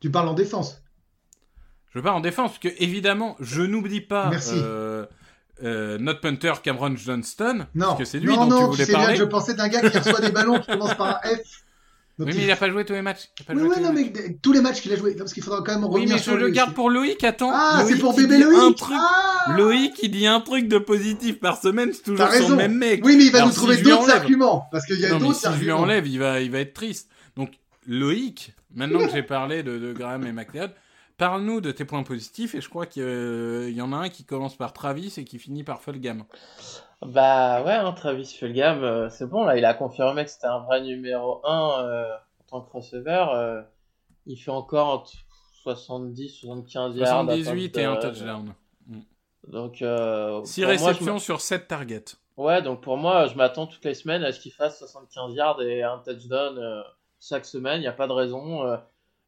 Tu parles en défense. Je pas en défense, parce que évidemment, je n'oublie pas Merci. euh, euh, notre punter Cameron Johnston, Non, parce que c'est lui non, dont non, tu voulais sais bien parler. que je pensais d'un gars qui reçoit des ballons qui commence par un F. Donc Oui, mais il a pas joué tous les matchs. Il a pas Oui, joué oui, tous les non, matchs. mais d- tous les matchs qu'il a joué, parce qu'il faudra quand même Oui, revenir mais je le garde aussi. pour Loïc, attends. Ah, c'est Loïc, pour bébé dit Un Loïc. truc... Ah Loïc, il dit un truc de positif par semaine, c'est toujours son même mec. Oui, mais il va Alors, nous si trouver lui d'autres arguments, parce qu'il y a non, mais d'autres si je lui arguments. enlève, il va, il va être triste. Donc, Loïc, maintenant que j'ai parlé de, de Graham et McLeod, parle-nous de tes points positifs, et je crois qu'il euh, y en a un qui commence par Travis et qui finit par Fulgham. Bah ouais, hein, Travis Fulgham, euh, c'est bon, là, il a confirmé que c'était un vrai numéro 1 euh, en tant que receveur. euh, il fait encore entre 70, 75 yards. à 78 et un touchdown. touchdown. Donc, euh, 6 pour moi, je réceptions sur 7 targets. Ouais, donc pour moi, je m'attends toutes les semaines à ce qu'il fasse 75 yards et un touchdown chaque semaine. Il n'y a pas de raison.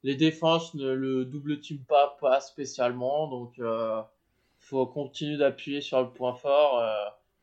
les défenses ne le double team pas, pas spécialement. Donc, faut continuer d'appuyer sur le point fort.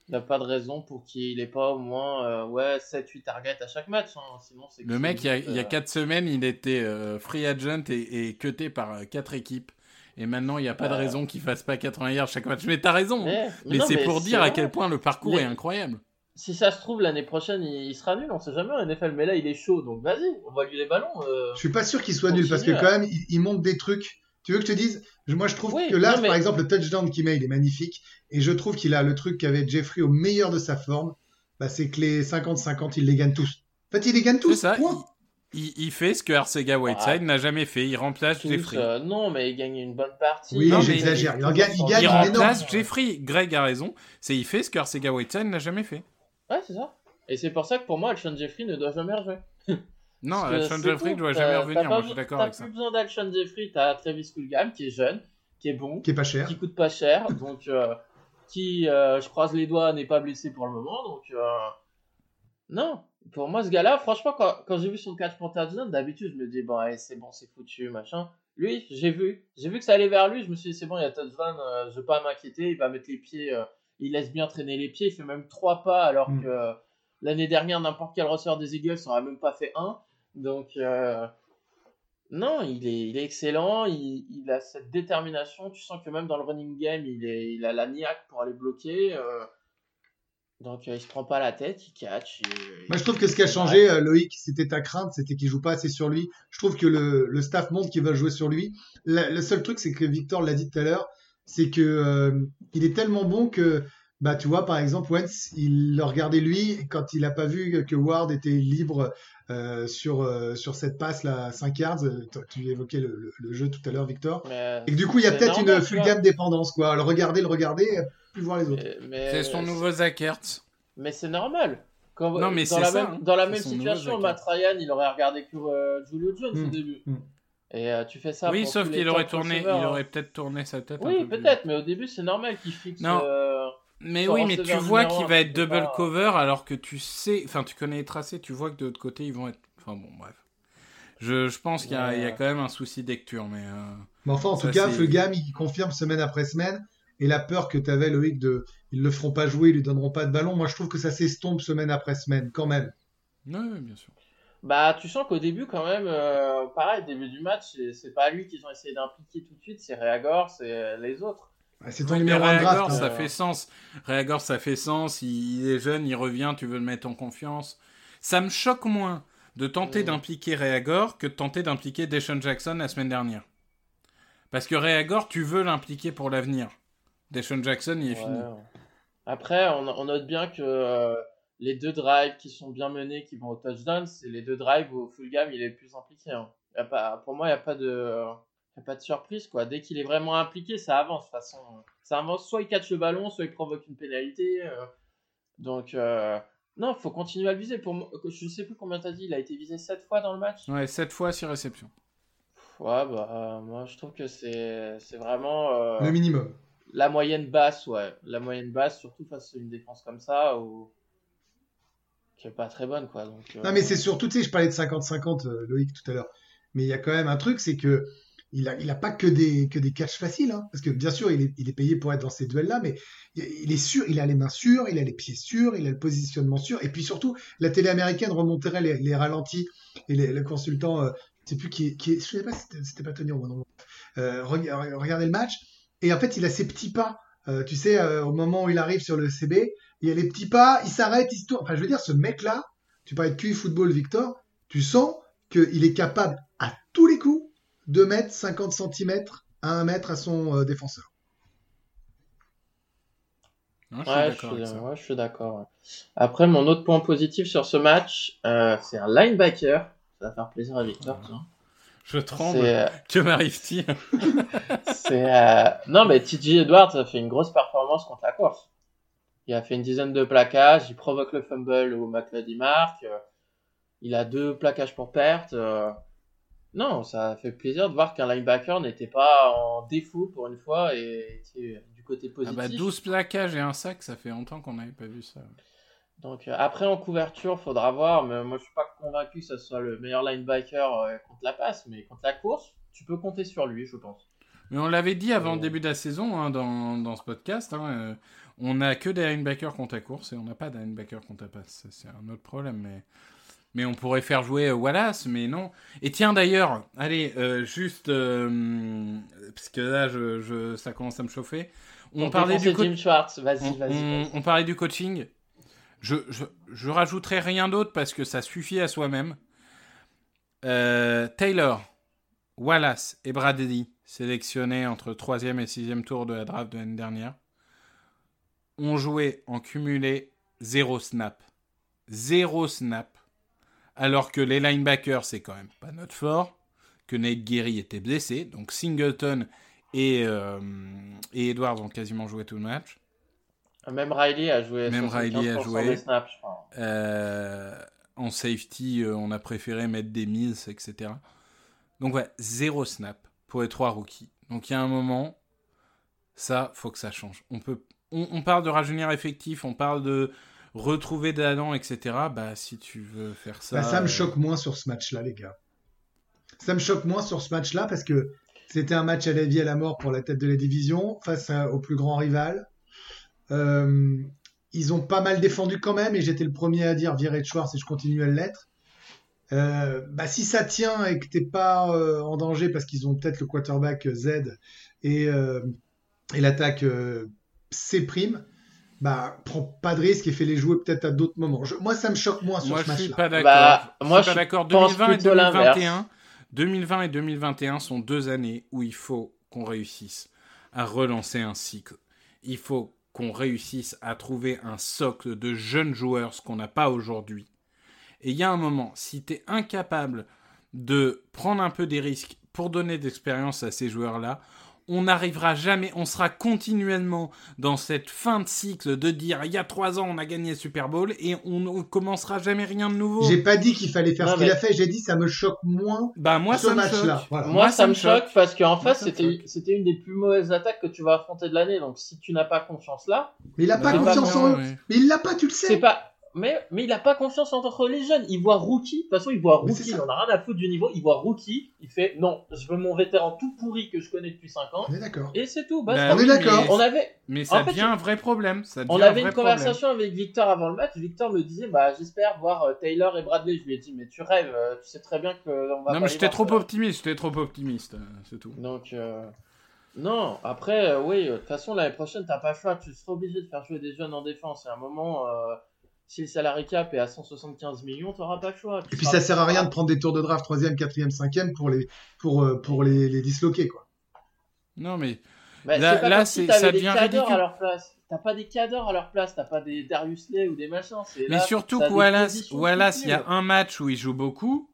Il n'y a pas de raison pour qu'il n'ait pas au moins euh, ouais, 7-8 targets à chaque match. hein. Sinon, c'est Le mec, il y a, juste, il y a euh, 4 semaines, il était euh, free agent et, et cuté par 4 équipes. Et maintenant, il n'y a pas de Euh. raison qu'il fasse pas 80 yards chaque match. Mais t'as raison. hein. Mais, c'est pour dire à quel point le parcours Mais- est incroyable. Si ça se trouve, l'année prochaine, il, il sera nul. On sait jamais en NFL. Mais là, il est chaud. Donc, vas-y, on va lui les ballons. euh. Je suis pas sûr qu'il soit nul, parce que quand même, il, il montre des trucs. Tu veux que je te dise? Moi, je trouve Oui, que là, mais- par exemple, le touchdown qu'il met, il est magnifique. Et je trouve qu'il a le truc qu'avait Jeffrey au meilleur de sa forme. Bah, c'est que les 50-50, il les gagne tous. En fait, il les gagne tous. C'est ça. point. Il, fait ce que Arcega Whiteside n'a jamais fait. Il remplace Tous, Jeffrey. euh, non, mais il gagne une bonne partie. Oui, j'exagère. il- Il en gagne- il il gagne il une rend- énorme- remplace Jeffrey. Greg a raison. C'est il fait ce que Arcega Whiteside n'a jamais fait. Ouais, c'est ça. Et c'est pour ça que pour moi, Alshon Jeffrey ne doit jamais rejouer. Non, Alshon Jeffrey ne doit T'as- jamais t'as revenir. Moi, je suis d'accord T'as avec ça. plus besoin d'Alshon Jeffrey, t'as Travis Fulgham qui est jeune, qui est bon, Qui est pas cher. qui coûte pas cher, donc euh, qui, euh, je croise les doigts, n'est pas blessé pour le moment. Donc, euh, non, pour moi, ce gars-là, franchement, quand, quand j'ai vu son catch pour touchdown, d'habitude, je me dis, bon, allez, c'est bon, c'est foutu, machin. Lui, j'ai vu, j'ai vu que ça allait vers lui, je me suis dit, c'est bon, il y a touchdown, euh, je vais pas m'inquiéter, il va mettre les pieds, euh, il laisse bien traîner les pieds, il fait même trois pas, alors Mm. que euh, l'année dernière, n'importe quel receveur des Eagles n'aurait même pas fait un. Donc, euh, Non, il est, il est excellent, il, il a cette détermination. Tu sens que même dans le running game, il, est, il a la niaque pour aller bloquer. euh, donc euh, il se prend pas la tête, il catch. et- je trouve que ce qui a changé, euh, Loïc, c'était ta crainte, c'était qu'il joue pas assez sur lui. Je trouve que le, le staff montre qu'il va jouer sur lui. La- le seul truc, c'est que Victor l'a dit tout à l'heure, c'est que il est tellement bon que, bah, tu vois, par exemple, Wentz, il le regardait lui quand il a pas vu que Ward était libre euh, sur euh, sur cette passe là, 5 yards. Euh, Tu évoquais le, le- le jeu tout à l'heure, Victor. Mais, Et que du coup, il y a peut-être une fulgame dépendance, quoi. Le regarder, le regarder, et plus voir les autres. C'est son nouveau Zach Ertz. Mais c'est normal. Quand, Non, mais dans c'est la ça, même, hein. dans la même situation, Matt Ryan, il aurait regardé que euh, Julio Jones au Mm. début. Mm. Et euh, tu fais ça. Oui, pour sauf qu'il aurait tourné, il hein. aurait peut-être tourné sa tête. Oui, peut-être, mais au début, c'est normal qu'il fixe. Non. Mais oui, mais tu vois qu'il va être double pas- cover alors que tu sais, enfin tu connais les tracés, tu vois que de l'autre côté ils vont être. Enfin bon, bref. Je, je pense qu'il y, a- Ouais. il y a quand même un souci de lecture, mais. euh, Mais enfin, en Ça, tout cas, Fulgham, il confirme semaine après semaine. Et la peur que tu avais, Loïc, de ils le feront pas jouer, ils lui donneront pas de ballon, moi je trouve que ça s'estompe semaine après semaine, quand même. Ouais, bien sûr. Bah, tu sens qu'au début, quand même, euh, pareil, début du match, c'est- pas lui qu'ils ont essayé d'impliquer tout de suite, c'est Reagor, c'est euh, les autres. Ah, C'est ton Oui, numéro 1 Reagor, draft. ça fait sens. Reagor, ça fait sens. Il, il est jeune, il revient, tu veux le mettre en confiance. Ça me choque moins de tenter Mm. d'impliquer Reagor que de tenter d'impliquer Deshaun Jackson la semaine dernière. Parce que Reagor, tu veux l'impliquer pour l'avenir. Deshaun Jackson, il est Ouais. fini. Après, on, on note bien que euh, les deux drives qui sont bien menés, qui vont au touchdown, c'est les deux drives où Fulgham il est le plus impliqué. hein. Y a pas, pour moi, il n'y a, pas de- pas de surprise. quoi. Dès qu'il est vraiment impliqué, ça avance. De toute façon, ça avance. Soit il catch le ballon, soit il provoque une pénalité. euh. donc, euh, non, faut continuer à le viser. Pour moi, je sais plus combien t'as dit, il a été visé 7 fois dans le match. Ouais, 7 fois 6 réceptions. Ouais, bah, euh, moi je trouve que c'est c'est vraiment euh, Le minimum. la moyenne basse, ouais. La moyenne basse, surtout face à une défense comme ça, où... qui est pas très bonne, quoi. Donc, euh, Non, mais c'est surtout, tu sais, je parlais de 50-50, euh, Loïc, tout à l'heure. Mais il y a quand même un truc, c'est que il a, il a pas que des, que des catchs faciles, hein. Parce que bien sûr, il est, payé pour être dans ces duels-là, mais il est sûr, il a les mains sûres, il a les pieds sûrs, il a le positionnement sûr. Et puis surtout, la télé américaine remonterait les, ralentis et le consultant, euh, je sais plus qui qui je sais pas, si c'était pas Tony non. Euh, reg- regardez le match. Et en fait, il a ses petits pas. Euh, tu sais, euh, au moment où il arrive sur le CB, il a les petits pas, il s'arrête, il se tourne. Enfin, je veux dire, ce mec-là, tu parlais de QI football, Victor, tu sens qu'il est capable à tous les coups de mettre 50 cm à 1 mètre à son euh, défenseur. Hein, je suis Ouais, je suis, ouais, je suis d'accord. ouais. Après, mon autre point positif sur ce match, euh, c'est un linebacker. Ça va faire plaisir à Victor, tiens. Je tremble. C'est, euh, Que m'arrive-t-il euh, Non, mais TJ Edwards a fait une grosse performance contre la course. Il a fait une dizaine de plaquages, il provoque le fumble où McLeod marque. Il a deux plaquages pour perte. Non, ça fait plaisir de voir qu'un linebacker n'était pas en défaut pour une fois et était du côté ah positif. bah, 12 plaquages et un sac, ça fait longtemps qu'on n'avait pas vu ça. Donc euh, après en couverture, faudra voir, mais moi je suis pas convaincu que ce soit le meilleur linebacker euh, contre la passe, mais contre la course, tu peux compter sur lui, je pense. Mais on l'avait dit avant le début de la saison hein, dans, dans ce podcast. hein, euh, on n'a que des linebackers contre la course et on n'a pas de linebackers contre la passe. C'est un autre problème. Mais, mais on pourrait faire jouer euh, Wallace, mais non. Et tiens d'ailleurs, allez, euh, juste. euh, parce que là, je, je- ça commence à me chauffer. On parlait, du Jim Schwartz, vas-y, vas-y. on- parlait du coaching. Je, je, je rajouterai rien d'autre parce que ça suffit à soi-même. Euh, Taylor, Wallace et Brady, sélectionnés entre 3e et 6e tour de la draft de l'année dernière, ont joué en cumulé 0 snap. 0 snap. Alors que les linebackers, c'est quand même pas notre fort. Que Nate Gary était blessé. Donc Singleton et, euh, et Edwards ont quasiment joué tout le match. Même Riley a joué Même 75% Riley a joué. des snaps, je crois. Euh, en safety, euh, on a préféré mettre des mises, etc. Donc ouais, zéro snap pour les trois rookies. Donc il y a un moment, ça, faut que ça change. On, peut, on, on parle de rajeunir effectif, on parle de retrouver dents, etc. Bah si tu veux faire ça... Bah, ça me euh, choque moins sur ce match-là, les gars. Ça me choque moins sur ce match-là parce que c'était un match à la vie et à la mort pour la tête de la division face à- au plus grand rival. Euh, ils ont pas mal défendu quand même et j'étais le premier à dire virer de Schwartz et je continue à l'être. Euh, bah, si ça tient et que t'es pas euh, en danger parce qu'ils ont peut-être le quarterback Z et, et l'attaque C prime, bah prends pas de risque et fais-les jouer peut-être à d'autres moments. Je- moi, ça me choque moins sur Moi, ce je suis match-là. pas d'accord. Bah, je moi, suis pas je d'accord. pense 2020 et plutôt l'inverse. 2021, 2020 et 2021 sont deux années où il faut qu'on réussisse à relancer un cycle. Il faut qu'on réussisse à trouver un socle de jeunes joueurs, ce qu'on n'a pas aujourd'hui. Et il y a un moment, si tu es incapable de prendre un peu des risques pour donner d'expérience à ces joueurs-là, on n'arrivera jamais, on sera continuellement dans cette fin de cycle de dire il y a trois ans on a gagné le Super Bowl et on ne commencera jamais rien de nouveau. J'ai pas dit qu'il fallait faire Non, ce qu'il mais- a fait. J'ai dit ça me choque moins. Bah moi Ce ça me match-là, choque. voilà. Moi, ça, me choque parce qu'en face, c'était une des plus mauvaises attaques que tu vas affronter de l'année. Donc, si tu n'as pas confiance là, Mais il a pas Bah, confiance non, en eux. ouais. Mais il l'a pas, tu le c'est sais. pas. Mais, mais il a pas confiance entre les jeunes. Il voit rookie. De toute façon, il voit rookie. Il ça. en a rien à foutre du niveau. Il voit rookie. Il fait non, je veux mon vétéran tout pourri que je connais depuis 5 ans. On est d'accord. Et c'est tout. Bah on est d'accord. On avait, Mais ça En fait, devient un vrai problème. Ça on un avait vrai une problème. conversation avec Victor avant le match. Victor me disait bah j'espère voir euh, Taylor et Bradley. Je lui ai dit mais tu rêves. euh, Tu sais très bien que on va Non pas mais j'étais trop optimiste, j'étais trop optimiste, euh, c'est tout. Donc, euh, non, après, euh, oui, euh, de toute façon, l'année prochaine, t'as pas le choix. Tu seras obligé de faire jouer des jeunes en défense. Et à un moment, euh, si le salary cap est à 175 millions, t'auras pas le choix. Tu Et puis ça sert à rien de prendre des tours de draft troisième, quatrième, cinquième pour les pour euh, pour les, les disloquer quoi. Non mais Bah, Là- pas si ça devient ridicule. à leur place. T'as pas des cadors à leur place. T'as pas des Darius Lay ou des machins. mais là, surtout que Wallace, Wallace, il y a un match où il joue beaucoup,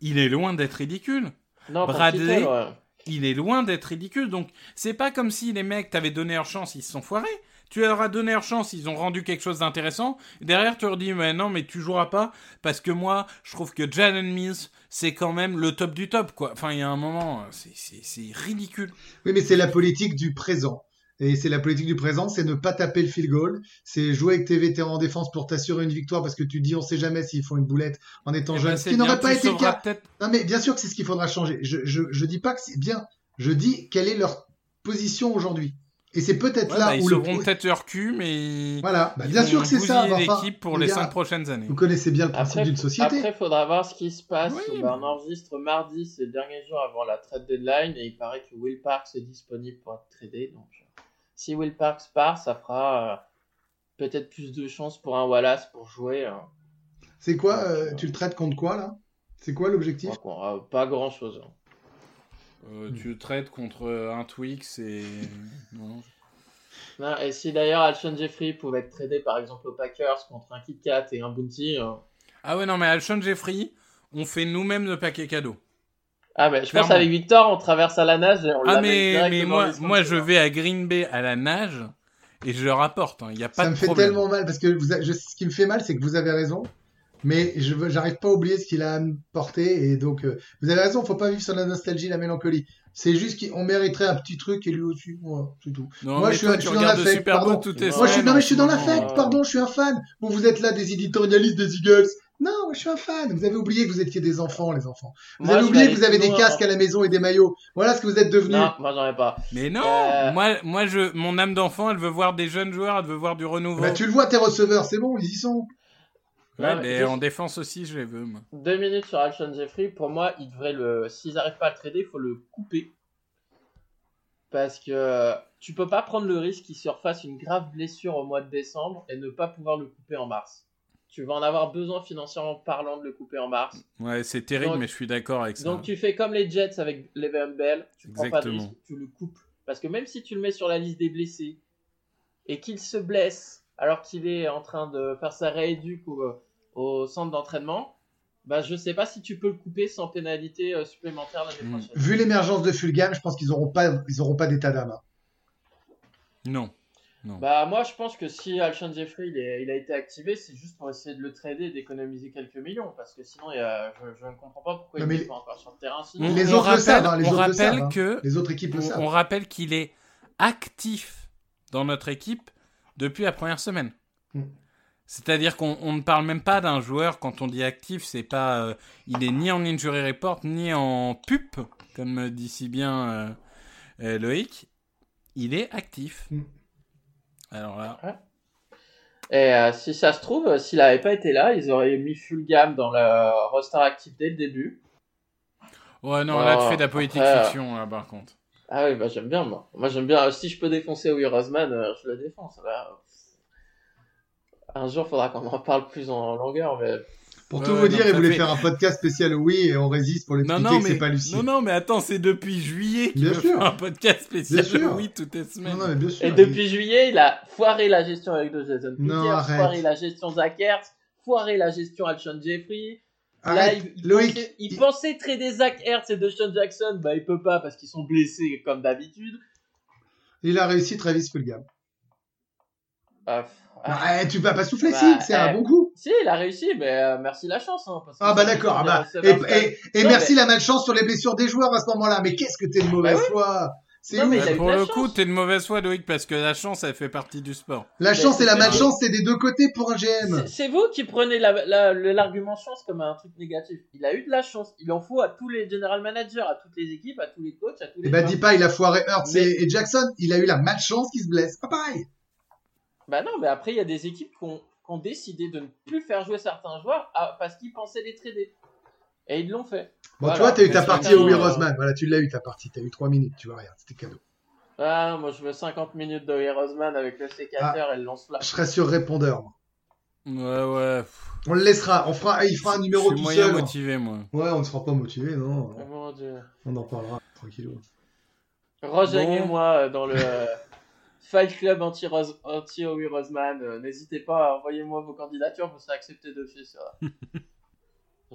il est loin d'être ridicule. Non, Bradley, ouais. il est loin d'être ridicule. Donc, c'est pas comme si les mecs t'avaient donné leur chance, ils se sont foirés. Tu leur as donné leur chance, ils ont rendu quelque chose d'intéressant. Derrière, tu leur dis, mais non, mais tu joueras pas, parce que moi, je trouve que Jalen Mills, c'est quand même le top du top, quoi. Enfin, il y a un moment, c'est- ridicule. Oui, mais c'est la politique du présent. Et c'est la politique du présent, c'est ne pas taper le field goal, c'est jouer avec tes vétérans en défense pour t'assurer une victoire parce que tu dis on sait jamais s'ils font une boulette en étant Eh jeune, ben, ce qui n'aurait pas été le cas. Non mais bien sûr que c'est ce qu'il faudra changer. Je, je, je dis pas que c'est bien, je dis quelle est leur position aujourd'hui. Et c'est peut-être Ouais, là bah, ils où le sauveront peut-être leur cul, mais voilà, bah, ils bien sûr que c'est ça. l'équipe pour les les gars, cinq prochaines années. Vous connaissez bien le principe d'une société. après, faudra voir ce qui se passe. Oui, Bah, on enregistre mardi, c'est le dernier jour avant la trade deadline, et il paraît que Will Parks est disponible pour être tradé. Donc, euh, si Will Parks part, ça fera euh, peut-être plus de chances pour un Wallace pour jouer. hein. C'est quoi euh, Tu le traites contre quoi là? C'est quoi l'objectif? pas grand chose. Euh, tu le traites contre un Twix et. Non. Non, et si d'ailleurs Alshon Jeffrey pouvait être tradé par exemple aux Packers contre un Kit Kat et un Bounty. euh, Ah ouais, non, mais Alshon Jeffrey, on fait nous-mêmes le paquet cadeau. Ah, mais je Clairement. pense avec Victor, on traverse à la nage et on Ah, mais, mais moi, moi, je vais à Green Bay à la nage et je leur apporte. Il n'y a pas Ça de me fait tellement mal parce que vous a- je- ce qui me fait mal, c'est que vous avez raison, mais je veux- j'arrive pas à oublier ce qu'il a porté et donc euh, vous avez raison, faut pas vivre sur la nostalgie, la mélancolie. C'est juste qu'on mériterait un petit truc et lui aussi, voilà, c'est tout. Non, Moi, mais je suis- toi, je tu suis dans l'affect, pardon. Moi, Moi, je suis, non, mais je suis dans l'affect, euh, pardon, je suis un fan. Vous, vous êtes là des éditorialistes des Eagles. Non, moi, je suis un fan. Vous avez oublié que vous étiez des enfants, les enfants. Vous Moi, avez oublié que vous avez des casques à la maison et des maillots. Voilà ce que vous êtes devenus. Non, moi j'en ai pas. Mais non, Euh, moi, moi je, mon âme d'enfant, elle veut voir des jeunes joueurs, elle veut voir du renouveau. Bah, tu le vois, tes receveurs, c'est bon, ils y sont. Ouais, mais en défense aussi, je les veux, moi. Deux minutes sur Alshon Jeffrey, pour moi, ils devraient le. S'ils n'arrivent pas à le trader, il faut le couper. Parce que tu peux pas prendre le risque qu'il se refasse une grave blessure au mois de décembre et ne pas pouvoir le couper en mars. Tu vas en avoir besoin financièrement parlant de le couper en mars. Ouais, c'est terrible, Donc- mais je suis d'accord avec ça. Donc tu fais comme les Jets avec Le'Veon Bell, tu prends pas de Exactement. risque, tu le coupes. Parce que même si tu le mets sur la liste des blessés et qu'il se blesse alors qu'il est en train de faire sa rééduque au, au centre d'entraînement, bah je sais pas si tu peux le couper sans pénalité euh, supplémentaire l'année Mm. prochaine. Vu l'émergence de Fulgham, je pense qu'ils auront pas, ils auront pas d'état d'âme. hein. Non. Bah moi je pense que si Alshon Jeffrey il, est- il a été activé, c'est juste pour essayer de le trader et d'économiser quelques millions. Parce que sinon il y a- je, je ne comprends pas pourquoi Non, il n'est pas encore sur le terrain. Sinon. On, Les on autres le rappelle, savent, hein, les on autres le rappelle savent, hein. que Les autres équipes le savent. on rappelle qu'il est actif dans notre équipe depuis la première semaine. Mm. C'est-à-dire qu'on on ne parle même pas d'un joueur quand on dit actif, c'est pas, euh, il est ni en injury report ni en pup, comme dit si bien euh, euh, Loïc. Il est actif. Mm. Alors là, Et euh, si ça se trouve, s'il avait pas été là, ils auraient mis Fulgham dans le roster actif dès le début. Ouais, non, là, tu fais de la politique après, fiction, là, par contre. Ah oui, bah j'aime bien moi. Moi j'aime bien. Si je peux défoncer Will Rosman, euh, je le défonce. Là. Un jour, faudra qu'on en parle plus en longueur, mais Pour tout vous dire, non, il voulait fait- faire un podcast spécial oui et on résiste pour lui Non, non, que mais, c'est pas Lucie. non, non, mais attends, c'est depuis juillet qu'il Bien veut sûr. faire un podcast spécial Bien sûr. oui toutes les semaines. Non, non, mais bien sûr. Et depuis juillet, il a foiré la gestion avec de Jason Non, Peters, arrête. foiré la gestion Zach Ertz, foiré la gestion Alshon Jeffrey. Arrête, il, il Loïc. pensait, il pensait trader Zach Ertz et Deshaun Jackson, bah il peut pas parce qu'ils sont blessés comme d'habitude. Il a réussi Travis Fulgham. Ah, pff, ah. Ah, tu vas pas souffler, Bah, si, c'est eh. un bon coup. Si, il a réussi, mais euh, merci la chance. Hein, parce que Ah bah d'accord, ah bah, et, et, et Non, merci mais- la malchance sur les blessures des joueurs à ce moment-là. Mais qu'est-ce que t'es de mauvaise Bah foi? Non, mais pour le chance. coup, t'es de mauvaise foi, Loïc, parce que la chance, elle fait partie du sport. La Mais chance et la malchance, c'est des deux côtés pour un GM. C'est- vous qui prenez la- la- le- l'argument chance comme un truc négatif. Il a eu de la chance. Il en faut à tous les general managers, à toutes les équipes, à tous les coachs, à tous les. Et bah joueurs. dis pas, il a foiré Hurts Mais- et, et Jackson. Il a eu la malchance qu'il se blesse. Pas pareil. Bah non, mais après, il y a des équipes qui ont, qui ont décidé de ne plus faire jouer certains joueurs ah, parce qu'ils pensaient les trader. Et ils l'ont fait. Bon, Voilà. toi, t'as eu ta partie au Will euh, Rosman. Voilà, tu l'as eu ta partie. T'as eu 3 minutes, tu vois, rien. C'était cadeau. Ah non, moi je veux 50 minutes de Rosman avec le sécateur et le Je lance-flamme. serai sur répondeur. moi. Ouais, ouais. On le laissera. On fera, il fera un Je numéro suis tout moyen seul. motivé, moi. Ouais, on ne sera pas motivé, non. Oh mon dieu. On en parlera tranquillou. Rejoignez-moi euh, dans le euh, Fight Club anti-Howie Rosman. N'hésitez pas, envoyez-moi vos candidatures, vous serez accepté d'office.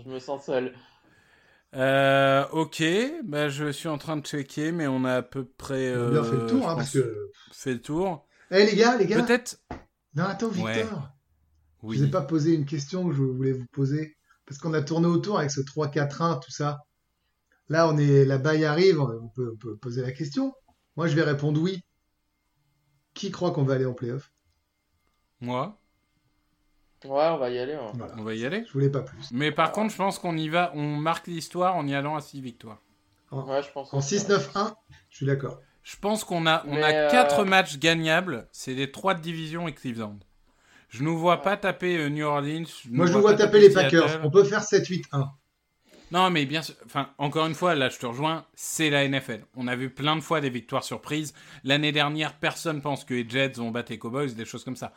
Je me sens seul. Euh, ok, bah, je suis en train de checker, mais on a à peu près On a bien euh, fait le tour, hein, parce que. fait le tour. Eh les gars, les gars. Peut-être. Non, attends, Victor. Ouais. Je Oui. vous ai pas posé une question que je voulais vous poser. Parce qu'on a tourné autour avec ce 3-4-1, tout ça. Là, on est, la baille arrive, on peut, on peut poser la question. Moi, je vais répondre oui. Qui croit qu'on va aller en playoff? Moi, Ouais, on va y aller. hein. Voilà. on va y aller. Je voulais pas plus. Mais par contre, je pense qu'on y va, on marque l'histoire en y allant à 6 victoires. Ouais, je pense. En aussi. 6-9-1, je suis d'accord. Je pense qu'on a, on Mais, a euh, 4 matchs gagnables. C'est les 3 de division et Cleveland. Je nous vois Ouais. pas taper euh, New Orleans. je Moi, je vous vois pas taper les Seattle. Packers. On peut faire 7-8-1. Non, mais bien sûr. Enfin, encore une fois, là, je te rejoins. C'est la NFL. On a vu plein de fois des victoires surprises. L'année dernière, personne pense que les Jets vont battre les Cowboys, des choses comme ça.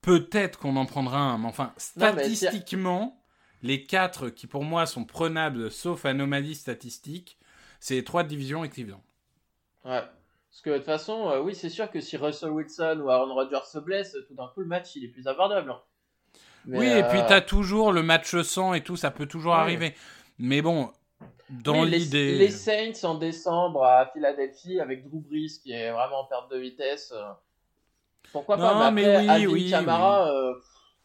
Peut-être qu'on en prendra un, mais enfin, Non, mais si- statistiquement, les 4 qui pour moi sont prenables, sauf anomalie statistique, c'est les 3 de division et Cleveland. Ouais. Parce que de toute façon, euh, oui, c'est sûr que si Russell Wilson ou Aaron Rodgers se blessent, tout d'un coup, le match, il est plus abordable. hein. Mais, oui, et puis euh, t'as toujours le match sans et tout, ça peut toujours Ouais. arriver. Mais bon, dans oui, les- l'idée. Les, Saints en décembre à Philadelphie avec Drew Brees qui est vraiment en perte de vitesse. euh, Pourquoi Non, pas mais Mais après, oui, Alvin oui, Kamara, euh,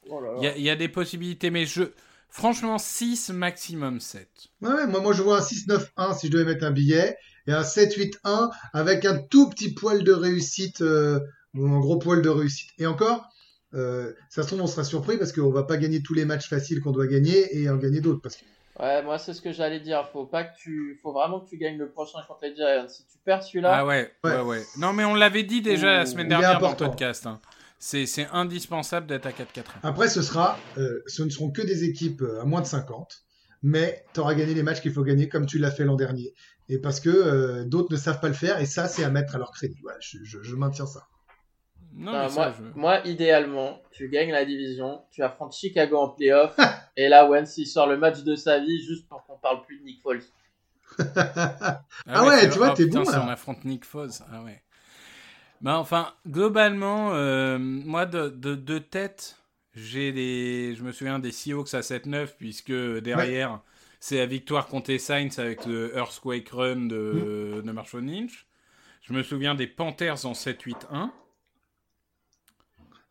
oh là là. Il y, a- il y a des possibilités, mais je. Franchement, 6 maximum 7. Ouais, ouais, moi, moi, je vois un 6-9-1 si je devais mettre un billet. Et un 7-8-1 avec un tout petit poil de réussite. euh, ou un gros poil de réussite. Et encore, euh, ça se trouve, on sera surpris parce qu'on va pas gagner tous les matchs faciles qu'on doit gagner et en gagner d'autres. Parce que Ouais, moi c'est ce que j'allais dire. Faut pas que tu, faut vraiment que tu gagnes le prochain contre les Giants. Si tu perds celui-là, Ah ouais, ouais, Ouais. ouais. Non, mais on l'avait dit déjà la semaine dernière dans le podcast. hein. C'est c'est indispensable d'être à 4-4. Après, ce sera, euh, ce ne seront que des équipes euh, à moins de 50, mais tu auras gagné les matchs qu'il faut gagner comme tu l'as fait l'an dernier. Et parce que euh, d'autres ne savent pas le faire, et ça, c'est à mettre à leur crédit. Voilà, je, je- je maintiens ça. Non, Ah, mais moi, ça, je- moi, idéalement, tu gagnes la division, tu affrontes Chicago en playoff, et là, Wentz il sort le match de sa vie juste pour qu'on parle plus de Nick Foles. Ah ouais, c'est- tu vois, oh, t'es putain, bon, si on affronte Nick Foz. Ah ouais. Bah, enfin, globalement, euh, moi, de, de, de tête, j'ai les... je me souviens des Seahawks à 7-9, puisque derrière, c'est la victoire contre les Saints avec le Earthquake Run de, Mm. de Marshall Lynch. Je me souviens des Panthers en 7-8-1.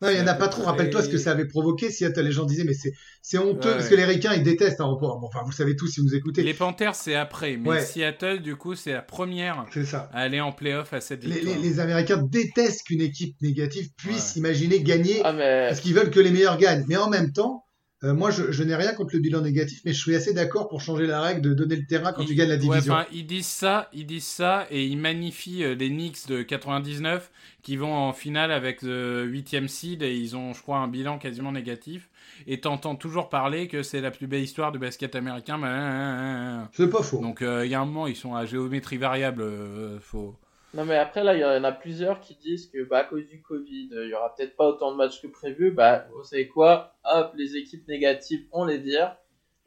Non, il n'y en a pas trop. Rappelle-toi ce que ça avait provoqué. Seattle, les gens disaient, mais c'est c'est honteux Ouais, parce ouais. que les Ricains, ils détestent un report. Bon, enfin, vous le savez tous si vous écoutez. Les Panthers, c'est après, mais Ouais. Seattle, du coup, c'est la première C'est ça. à aller en playoff à cette Les, les- les Américains détestent qu'une équipe négative puisse Ouais. imaginer gagner Ah, mais parce qu'ils veulent que les meilleurs gagnent. Mais en même temps, Euh, moi, je, je n'ai rien contre le bilan négatif, mais je suis assez d'accord pour changer la règle de donner le terrain quand Ils- tu gagnes la ouais, division. ils disent ça, ils disent ça et ils magnifient euh, les Knicks de 99 qui vont en finale avec le 8 seed et ils ont, je crois, un bilan quasiment négatif. Et t'entends toujours parler que c'est la plus belle histoire du basket américain. mais, hein. C'est pas faux. Donc euh, il y a un moment, ils sont à géométrie variable. euh, faut... Non mais après là il y en a plusieurs qui disent que bah à cause du Covid euh, il y aura peut-être pas autant de matchs que prévu bah vous savez quoi? Hop les équipes négatives on les vire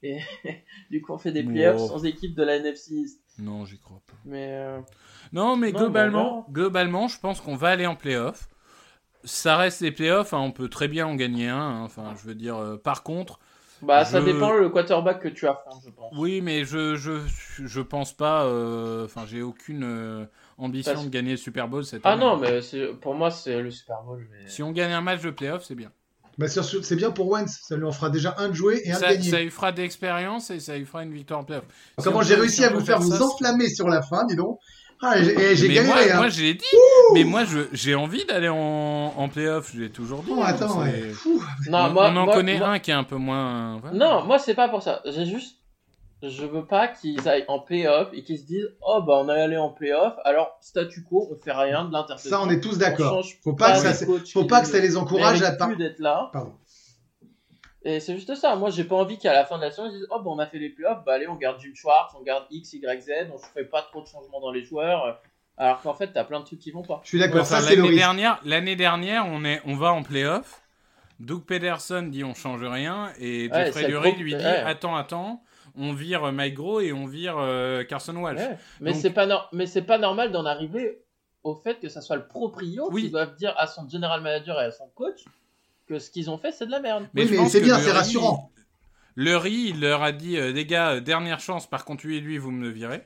et du coup on fait des playoffs Wow. sans équipe de la NFC East Non, j'y crois pas. mais euh, Non, mais Non, globalement, bah, globalement, je pense qu'on va aller en playoff. Ça reste les playoffs, hein, on peut très bien en gagner un. hein, Enfin, je veux dire, euh, par contre, bah ça dépend le quarterback que tu affrontes je pense oui, mais je je je pense pas. euh, Enfin, j'ai aucune ambition Parce- de gagner le Super Bowl cette ah année. non mais pour moi c'est le Super Bowl mais... Si on gagne un match de playoff, c'est bien. Bah, c'est bien pour Wentz. Ça lui en fera déjà un de jouer et un de gagner. ça lui fera d'expérience et ça lui fera une victoire en playoff. Si Comment j'ai réussi à vous faire vous ça, enflammer sur la fin, dis donc. Ah, j'ai j'ai gagné. moi, hein. moi, je l'ai dit. Mais moi, je j'ai envie d'aller en, en playoff. Je l'ai toujours dit. Oh, attends, ouais. Fou. non on, moi, on en moi- connaît moi- un qui est un peu moins. voilà. non moi c'est pas pour ça j'ai juste je veux pas qu'ils aillent en playoff et qu'ils se disent oh bah on est allé en playoff alors statu quo on fait rien de l'intersaison Ça, on est tous d'accord. Faut pas que les ça, faut pas que ça les encourage à plus d'être là Pardon. Et c'est juste ça. Moi, j'ai pas envie qu'à la fin de la saison, ils disent Oh, bah, on a fait les playoffs, bah, allez, on garde Jim Schwartz, on garde X, Y, Z, on fait pas trop de changements dans les joueurs. Alors qu'en fait, t'as plein de trucs qui vont pas. Je suis d'accord. Enfin, ça, c'est l'année dernière, l'année dernière, on est, on va en playoff. Doug Pederson dit on change rien et Ouais, Jeffrey Lurie lui dit ouais. attends attends, on vire Mike Gros et on vire euh, Carson Walsh. Ouais. Mais Donc- c'est pas, nor- mais c'est pas normal d'en arriver au fait que ça soit le proprio Oui. qui doivent dire à son general manager et à son coach que ce qu'ils ont fait, c'est de la merde. Oui, mais c'est bien, c'est rassurant. Lurie, il leur a dit euh, les gars, euh, dernière chance. Par contre, lui et lui, vous me le virez.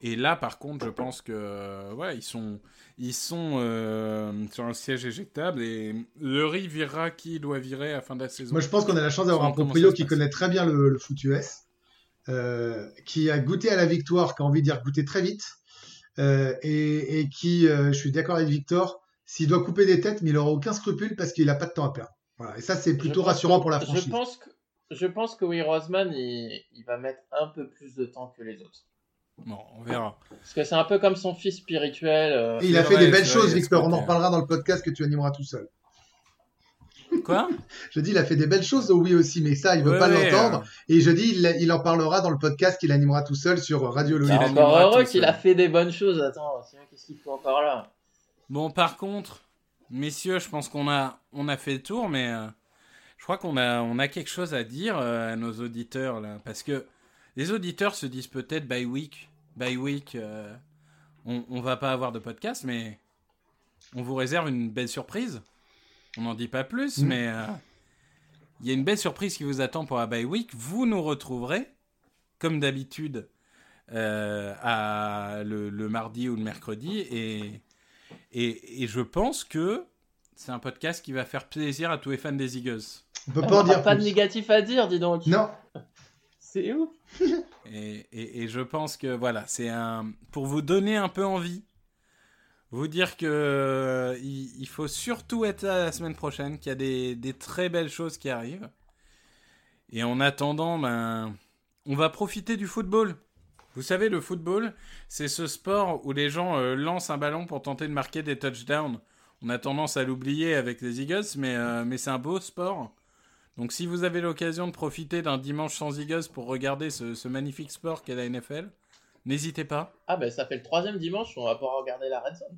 Et là, par contre, je pense que euh, ouais, ils sont, ils sont euh, sur un siège éjectable et Lurie virera qui il doit virer à la fin de la saison. Moi, je pense qu'on a la chance d'avoir un proprio qui connaît très bien le, le foot US, euh, qui a goûté à la victoire, qui a envie d'y goûter très vite, euh, et, et qui, euh, je suis d'accord avec Victor, s'il doit couper des têtes, mais il aura aucun scrupule parce qu'il n'a pas de temps à perdre. Voilà. Et ça, c'est plutôt Je rassurant que- pour la Je franchise. pense que, je pense que Will Roseman, il, il va mettre un peu plus de temps que les autres. Bon, on verra. Parce que c'est un peu comme son fils spirituel. euh, il a fait vrai, des belles choses, Victor. On en côté, reparlera dans le podcast que tu animeras tout seul. Quoi? Je dis, il a fait des belles choses, oui aussi, mais ça, il veut Ouais, pas ouais, l'entendre. euh, Et je dis, il, il en parlera dans le podcast qu'il animera tout seul sur Radio Il encore heureux qu'il a fait des bonnes choses. Attends, sinon, qu'est-ce qu'il faut encore là? Bon, par contre, messieurs, je pense qu'on a, on a fait le tour, mais euh, je crois qu'on a, on a quelque chose à dire euh, à nos auditeurs là, parce que les auditeurs se disent peut-être by week, by week, euh, on, on va pas avoir de podcast, mais on vous réserve une belle surprise. On n'en dit pas plus, Mm. mais euh, il y a une belle surprise qui vous attend pour la by week. Vous nous retrouverez, comme d'habitude, euh, à le, le mardi ou le mercredi, et, et, et je pense que c'est un podcast qui va faire plaisir à tous les fans des Eagles. On peut pas en n'a dire pas de négatif à dire, dis donc. Non, C'est ouf. Et, et, et je pense que voilà, c'est un pour vous donner un peu envie, vous dire que euh, il, faut surtout être là la semaine prochaine, qu'il y a des, très belles choses qui arrivent. Et en attendant, ben, on va profiter du football. Vous savez, le football, c'est ce sport où les gens euh, lancent un ballon pour tenter de marquer des touchdowns. On a tendance à l'oublier avec les Eagles, mais, euh, mais c'est un beau sport. Donc si vous avez l'occasion de profiter d'un dimanche sans Eagles pour regarder ce magnifique sport qu'est la NFL, n'hésitez pas. Ah, ben ça fait le troisième dimanche, on va pouvoir regarder la Red Zone.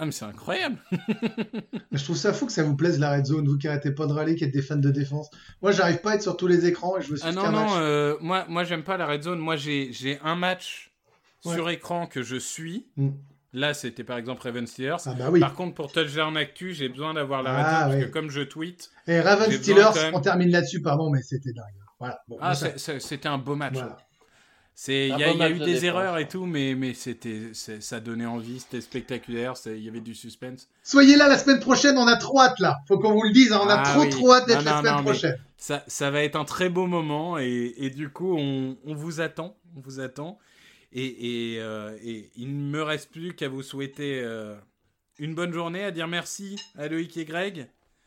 Ah mais c'est incroyable je trouve ça fou que ça vous plaise la red zone, vous qui arrêtez pas de râler, qui êtes des fans de défense. Moi, j'arrive pas à être sur tous les écrans et je me suis Ah non, non, euh, moi, moi j'aime pas la red zone. Moi j'ai j'ai un match Ouais. sur écran que je suis. Mm. Là c'était par exemple Raven Steelers. Ah bah oui. Par contre pour Touchdown Actu, j'ai besoin d'avoir la red Ah, zone parce que comme je tweet, Et Raven Steelers, même- on termine là-dessus, pardon, mais c'était dingue. Voilà. Bon, ah, c'était un beau match. voilà. C'est, il y a, y eu de des erreurs et tout, mais, mais c'était, c'est- ça donnait envie, c'était spectaculaire, il y avait du suspense. Soyez là la semaine prochaine, on a trop hâte là. Faut qu'on vous le dise, hein, on a Ah trop oui. trop hâte d'être Non, la non, semaine non, prochaine. Ça, ça va être un très beau moment et, et du coup, on, on vous attend, on vous attend. Et, et, euh, et il ne me reste plus qu'à vous souhaiter euh, une bonne journée, à dire merci à Loïc et Greg.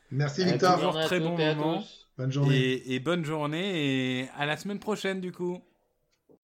Merci Victor. bonne journée à Très bon moment. Bonne journée. Et, et bonne journée et à la semaine prochaine du coup.